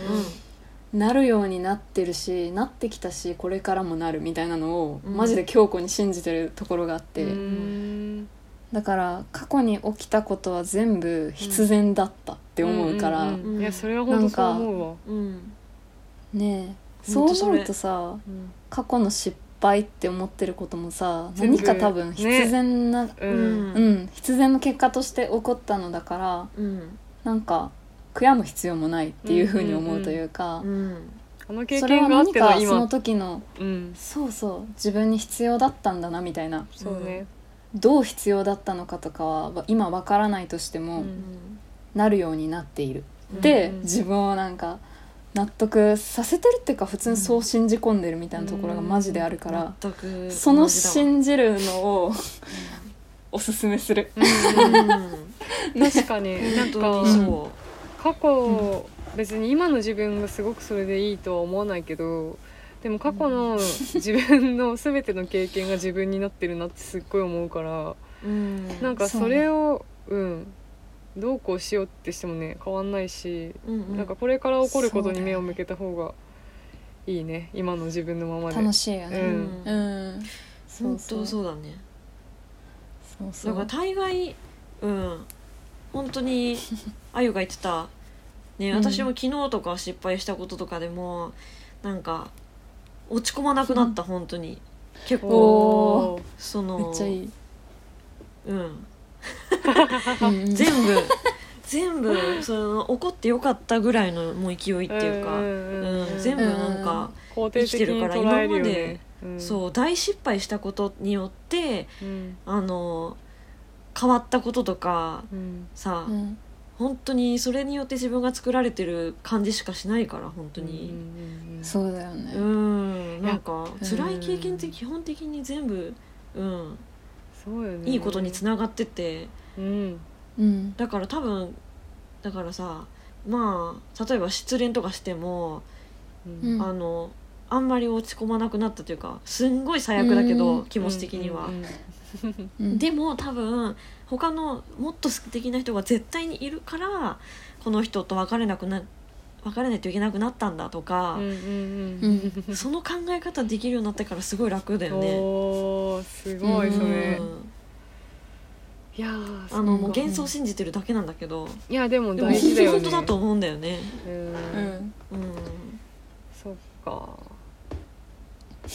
なるようになってるしなってきたしこれからもなるみたいなのを、うん。マジで強固に信じてるところがあって、うん。だから過去に起きたことは全部必然だったって思うから、んんんいやそれは本当そう思うわ。うん。ねえそう思うとさうん。過去の失敗って思ってることもさ何か多分必然な、ううん。んうん必然の結果として起こったのだからうん。なんか悔やむ必要もないっていうふうに思うというか、それは何かその時のうん。そうそう自分に必要だったんだなみたいな。そうね。どう必要だったのかとかは今わからないとしても、うんなるようになっている、うんでうん。自分をなんか納得させてるっていうか普通にそう信じ込んでるみたいなところがマジであるから、その信じるのをおすすめする。うん。確かに。なんか過去、別に今の自分がすごくそれでいいとは思わないけどでも過去の 自分の全ての経験が自分になってるなってすっごい思うからううん。なんかそれをうんどうこうしようってしてもね変わんないし、うんうん。なんかこれから起こることに目を向けた方がいいね。今の自分のままで。楽しいよね。ううん。ん。本当そうだね。そうそう。だから大概うん。本当に あゆが言ってた、ね、うん。私も昨日とか失敗したこととかでもなんか落ち込まなくなった、本当に。結構。そのめっちゃいい。うん、うんうん 全部全部その怒ってよかったぐらいのもう勢いっていうか、んうん全部なんか、肯定的に捉えるよね。うん。そう大失敗したことによってうん。あの変わったこととかうん。さ、うん。本当にそれによって自分が作られてる感じしかしないから本当うんにそうだよね。うんなんかや辛い経験って基本的に全部うんそうよね。いいことにつながってて。うん。うん。だから多分だからさまあ例えば失恋とかしても、うん。うんあのあんまり落ち込まなくなったというかすんごい最悪だけど、うん。気持ち的には、うんうんでも多分他のもっと素敵な人が絶対にいるからこの人と別れなくな別れないといけなくなったんだとかその考え方できるようになってからすごい楽だよね。おーすごいそれ。うんいやーあのもう幻想信じてるだけなんだけど、いやでもでも大事だよね。本当だと思うんだよね。うん。うん。うん、そっか。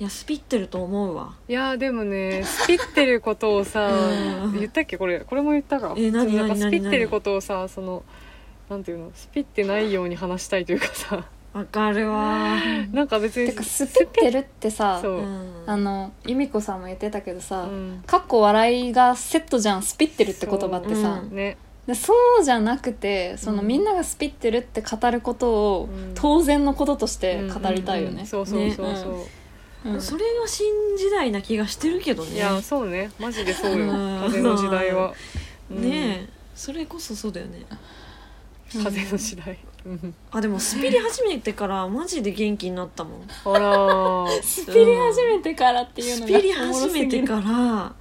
いやスピってると思うわ。いやでもねスピってることをさうん。言ったっけ？これこれも言ったか？え何？なんか何？何？スピってることをさそのなんていうの？スピってないように話したいというかさ。わかるわ。なんか別にてかスピってるってさそう、うん。あの由美子さんも言ってたけどさ、うん。かっこ笑いがセットじゃんスピってるって言葉ってさ、そう。ね。でそうじゃなくてその、うん。みんながスピってるって語ることを、うん。当然のこととして語りたいよね。うん。うんうん。そうそうそう。そう、うん。それが新時代な気がしてるけどね。いやそうね。マジでそうよ。うん。風の時代は、うん。ねえ。それこそそうだよね風の時代。うんあでもスピリ始めてからマジで元気になったもん。あらー。スピリ始めてからっていうのがスピリ始めてから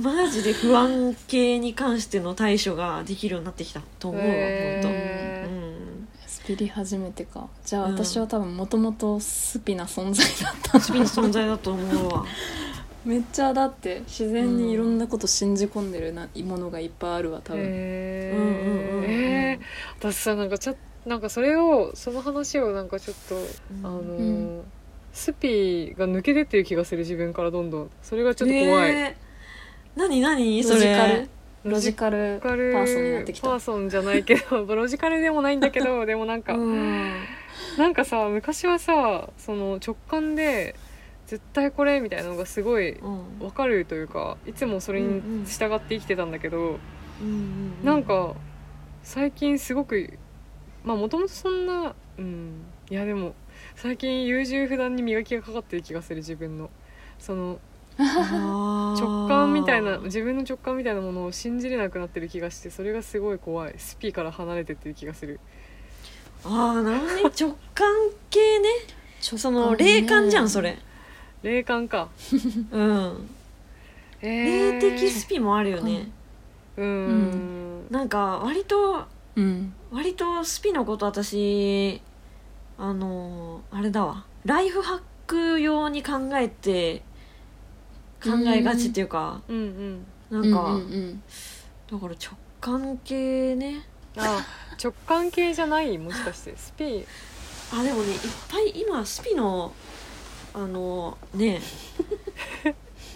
マジで不安系に関しての対処ができるようになってきたと思うわへー。本当。うん。スピリ始めてか。じゃあうん。私は多分もともとスピな存在だった。スピの存在だと思うわめっちゃだって自然にいろんなこと信じ込んでるなものがいっぱいあるわ多分、えー。私さなんかちょなんかそれをその話をなんかちょっと、あのーうん。スピが抜けてってる気がする自分からどんどん。それがちょっと怖い、ねえ何何？ロそれジカル。ロジカルパーソンになってきた。パーソンじゃないけど。ロジカルでもないんだけどでもなんか、うん。なんかさ昔はさその直感で絶対これみたいなのがすごいうん。分かるというかいつもそれに従って生きてたんだけど、うんうなんか最近すごくまあもともとそんなうん。いやでも最近優柔不断に磨きがかかってる気がする自分の。その直直感みたいな自分の直感みたいなものを信じれなくなってる気がしてそれがすごい怖い。スピから離れてってる気がする。ああなるほどね。直感系ね。その霊感じゃんそれ霊感か。うん。え霊的スピもあるよね。うーん。なんか割とうん。割とスピのこと私あのあれだわ。ライフハック用に考えて考えがちっていうか、うん。うんなんか、うんうん。だから直感系ね。あ直感系じゃない？もしかして。スピ。あでもねいっぱい今スピのあのね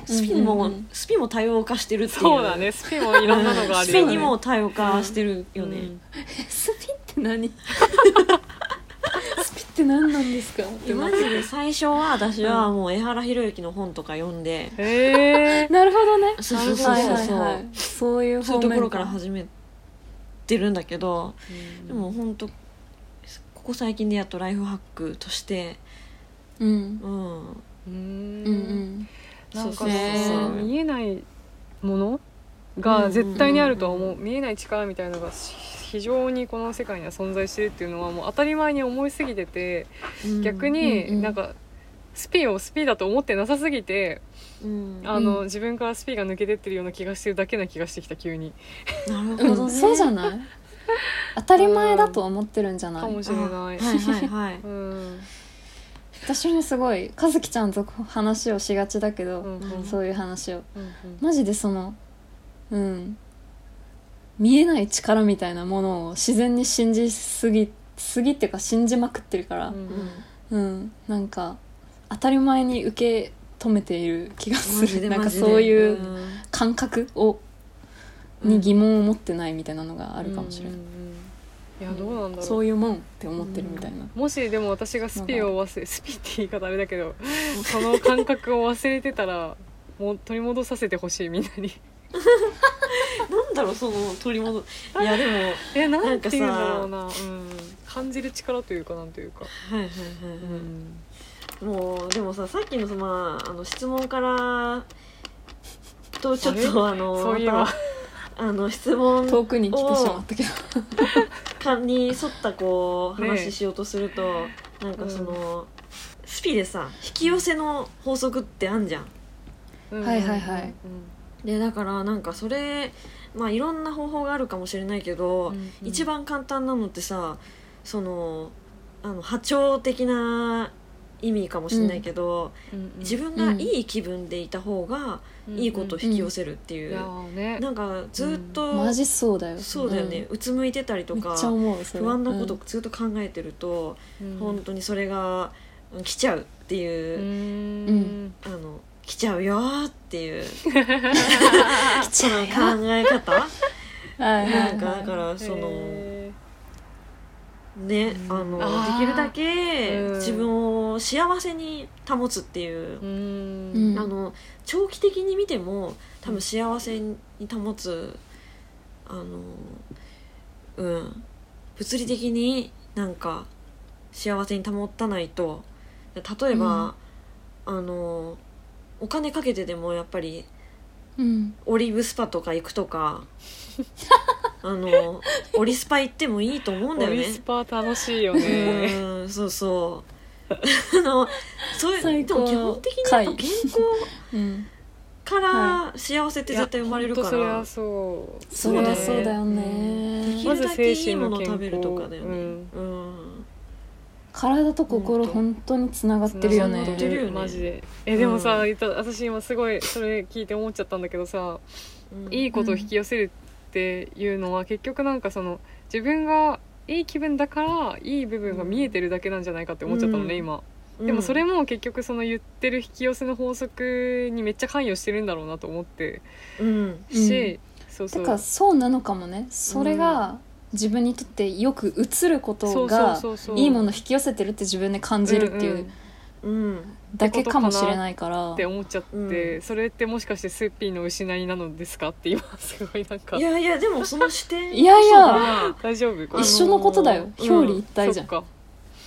スピも、うんうんうん。スピも多様化してるっていう。そうだね。スピもいろんなのがあるよね。スピにも多様化してるよね、うん。スピって何？スピって何なんですか？ってマジで最初は私はもう江原宏之の本とか読んで、へえ。なるほどね。そうそうそうはいそうはいはい。そういう方面そういうところから始めてるんだけど、でも本当ここ最近でやっとライフハックとしてうん。うん。うん。うんうん。なんかそうそうそう。さ見えないものが絶対にあるとは思う。見えない力みたいなのがし非常にこの世界には存在してるっていうのはもう当たり前に思いすぎてて逆になんかスピをスピだと思ってなさすぎてうん。あのうん。自分からスピが抜けてってるような気がしてるだけな気がしてきた急に。なるうんほどね、そうじゃない？当たり前だと思ってるんじゃない？かもしれない。はいはいはい。うん私もすごい和樹ちゃんと話をしがちだけど、うんうん。そういう話を。うんマジでそのうん。見えない力みたいなものを自然に信じすぎすぎっていうか信じまくってるからうんうん、なんか当たり前に受け止めている気がする。なんかそういううん。感覚をうんに疑問を持ってないみたいなのがあるかもしれない、うんうんうんいやどうなんだろう。そういうもんって思ってるみたいな、もしでも私がスピを忘れスピって言い方あれだけどその感覚を忘れてたらもう取り戻させてほしいみんなに。なんだろうその取り戻いやでもはいえなんていうんだろうな、うん、感じる力というかなんというか、はいはいうんはい、もうでもささっきのその、まあ、あの質問からとちょっとあのそういえばあの質問遠くに来てしまったけど。感に沿ったこう話しようとすると、なんかその、スピでさ引き寄せの法則ってあんじゃん。うん。はいはいはい。でだからなんかそれまあいろんな方法があるかもしれないけど、うんうん。一番簡単なのってさそのあの波長的な意味かもしれないけど、うんうん自分がいい気分でいた方がうんいいことを引き寄せるっていう、いやーね。なんかずっと、マジそうだよそうだよね、うつむいてたりとか不安なことうんずっと考えてると、うん。本当にそれがうん来ちゃうってういう、ん。あの来ちゃうよーっていう 来ちゃうよ考え方。はいはいなんかはいだからそのへねあのできるだけうん。自分を幸せに保つっていう。ーう、ん。うん。あの長期的に見ても多分幸せに保つあのうん。物理的になんか幸せに保たないと例えば、あのお金かけてでもやっぱりうん。オリーブスパとか行くとかあのオリスパ行ってもいいと思うんだよね。オリス。パ楽しいよね。うんそうそう。あのそういうでも基本的にやっぱ健康うん。から幸せって絶対生まれるから、いやほんとそう。そりゃそうだよね。できるだけいいもの食べるとかだよね、まずうん。体と心本当につながってるよね。繋がってるよね。マジで。えでもさ、うん。言った私今すごいそれ聞いて思っちゃったんだけどさ、うん。いいことを引き寄せるっていうのは結局なんかその自分がいい気分だからいい部分が見えてるだけなんじゃないかって思っちゃったのね、うん。今。でもそれも結局その言ってる引き寄せの法則にめっちゃ関与してるんだろうなと思って。うん。し、そうそう。てかそうなのかもね。それが自分にとってよく映ることそうがそうそうそう。いいもの引き寄せてるって自分で感じるっていう。うんだけかもしれないから。って思っちゃって、うん。それってもしかしてスッピーの失いなのですか？って今すごいなんか。いやいやでもその視点いやいや。大丈夫一緒のことだよ。表裏一体じゃん。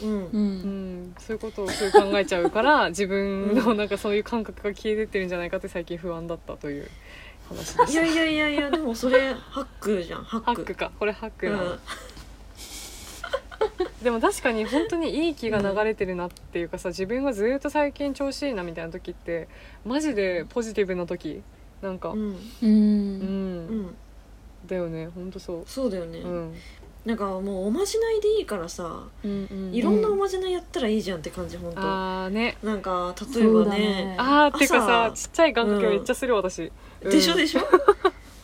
うん。ううん。ん、そういうことをすぐ考えちゃうから 自分のなんかそういう感覚が消えてってるんじゃないかって最近不安だったという話でしたいやいやいやいやでもそれハックじゃん。ハック。ハックか。これハックな。の、うんでも確かに本当にいい気が流れてるなっていうかさ自分がずっと最近調子いいなみたいな時ってマジでポジティブな時なんかうん。ううん、うん。だよね本当そう。そうだよね、うん。なんかもうおまじないでいいからさうんうんいろんなおまじないやったらいいじゃんって感じ本当。ああね。なんか例えそうだばねねあーっていうかさ朝。ちっちゃい願掛けめっちゃする私、でしょでししょ？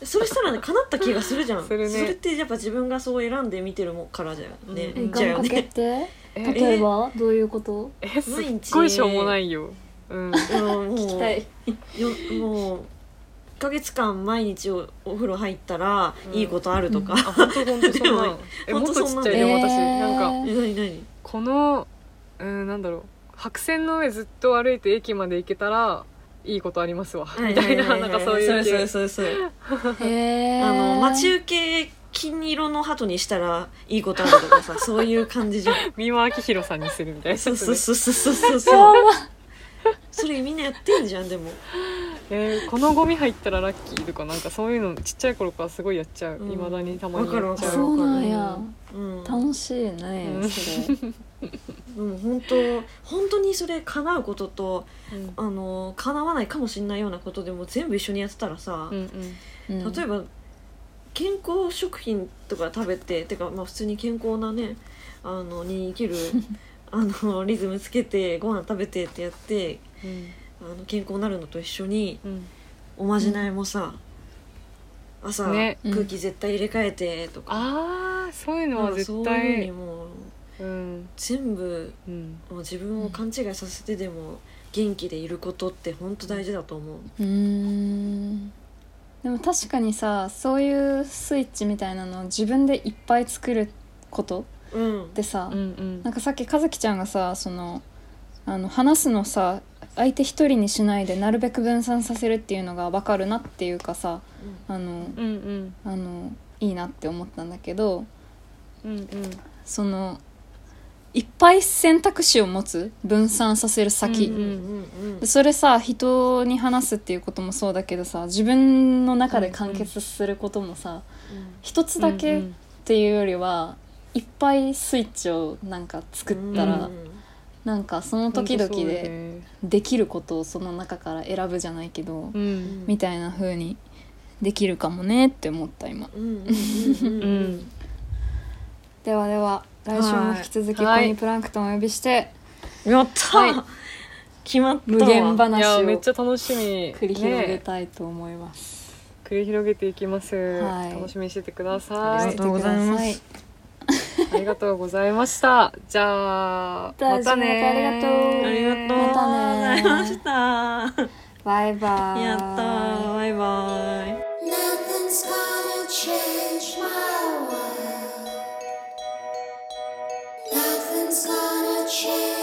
それしたらね叶った気がするじゃん。するね。それってやっぱ自分がそう選んで見てるもんからじゃんね、うん。じゃあよねってえ例えば？どういうこと？えすっ毎日。ごいしょうもないよ。うん。うん。もう聞きたい。よもう1ヶ月間毎日おお風呂入ったらいいことあるとか、あ本当本当そんなえもっとちっちゃいほんとそんなでも私、えーなんかえ何何？このうんなんだろう。白線の上ずっと歩いて駅まで行けたらいいことありますわ。みたいななんかそういう系。それそれそれ へえあの待ち受け金色の鳩にしたらいいことあるとかさそういう感じじゃん。三輪明宏さんにするみたいなやつね。そうそうそうそうそう。そうそれみんなやってんじゃんでも。えーこのゴミ入ったらラッキーとかなんかそういうのちっちゃい頃からすごいやっちゃう。うん。いま、未だにたまにやっちゃわかるわかるそうなんや。うん楽しいねうん。それでも本当本当にそれ叶うこととうん。あの叶わないかもしれないようなことでも全部一緒にやってたらさ、うんうん。例えば健康食品とか食べててかまあ普通に健康なねあのに生きる あのリズムつけてご飯食べてってやってうんあの健康になるのと一緒にうん。おまじないもさ、朝、ね。空気絶対入れ替えてとか、ああそういうのはなんかそう絶いうふうに対もううん全部うん。もう自分を勘違いさせてでも元気でいることって本当大事だと思う。うーん。でも確かにさそういうスイッチみたいなのを自分でいっぱい作ることうんってさ、うん。うん。なんかさっき和樹ちゃんがさそのあの話すのさ相手一人にしないでなるべく分散させるっていうのが分かるなっていうかさあのうんうん。あのいいなって思ったんだけどうんうん。そのいっぱい選択肢を持つ分散させる先、うんうんうんでそれさ人に話すっていうこともそうだけどさ自分の中で完結することもさ、一つだけっうん。ていうよりはいっぱいスイッチをなんか作ったら、うん。なんかその時々でね。できることをその中から選ぶじゃないけど、うん。みたいな風にできるかもねって思った今。うんうんうんうんうん。ではでは来週も引き続きコはい。ニープランクトンをお呼びしてやった、はい。決まったわ。無限い話をやめっちゃ楽しみ。繰り広げねたいと思います、繰り広げていきます、はい。楽しみにしててくだあさい。りがとうございます。してくださありがとうございました。じゃあ大またねありがとう。ありがとう。ございました。バイバイ。やったー。バイバイ。Nothing's share.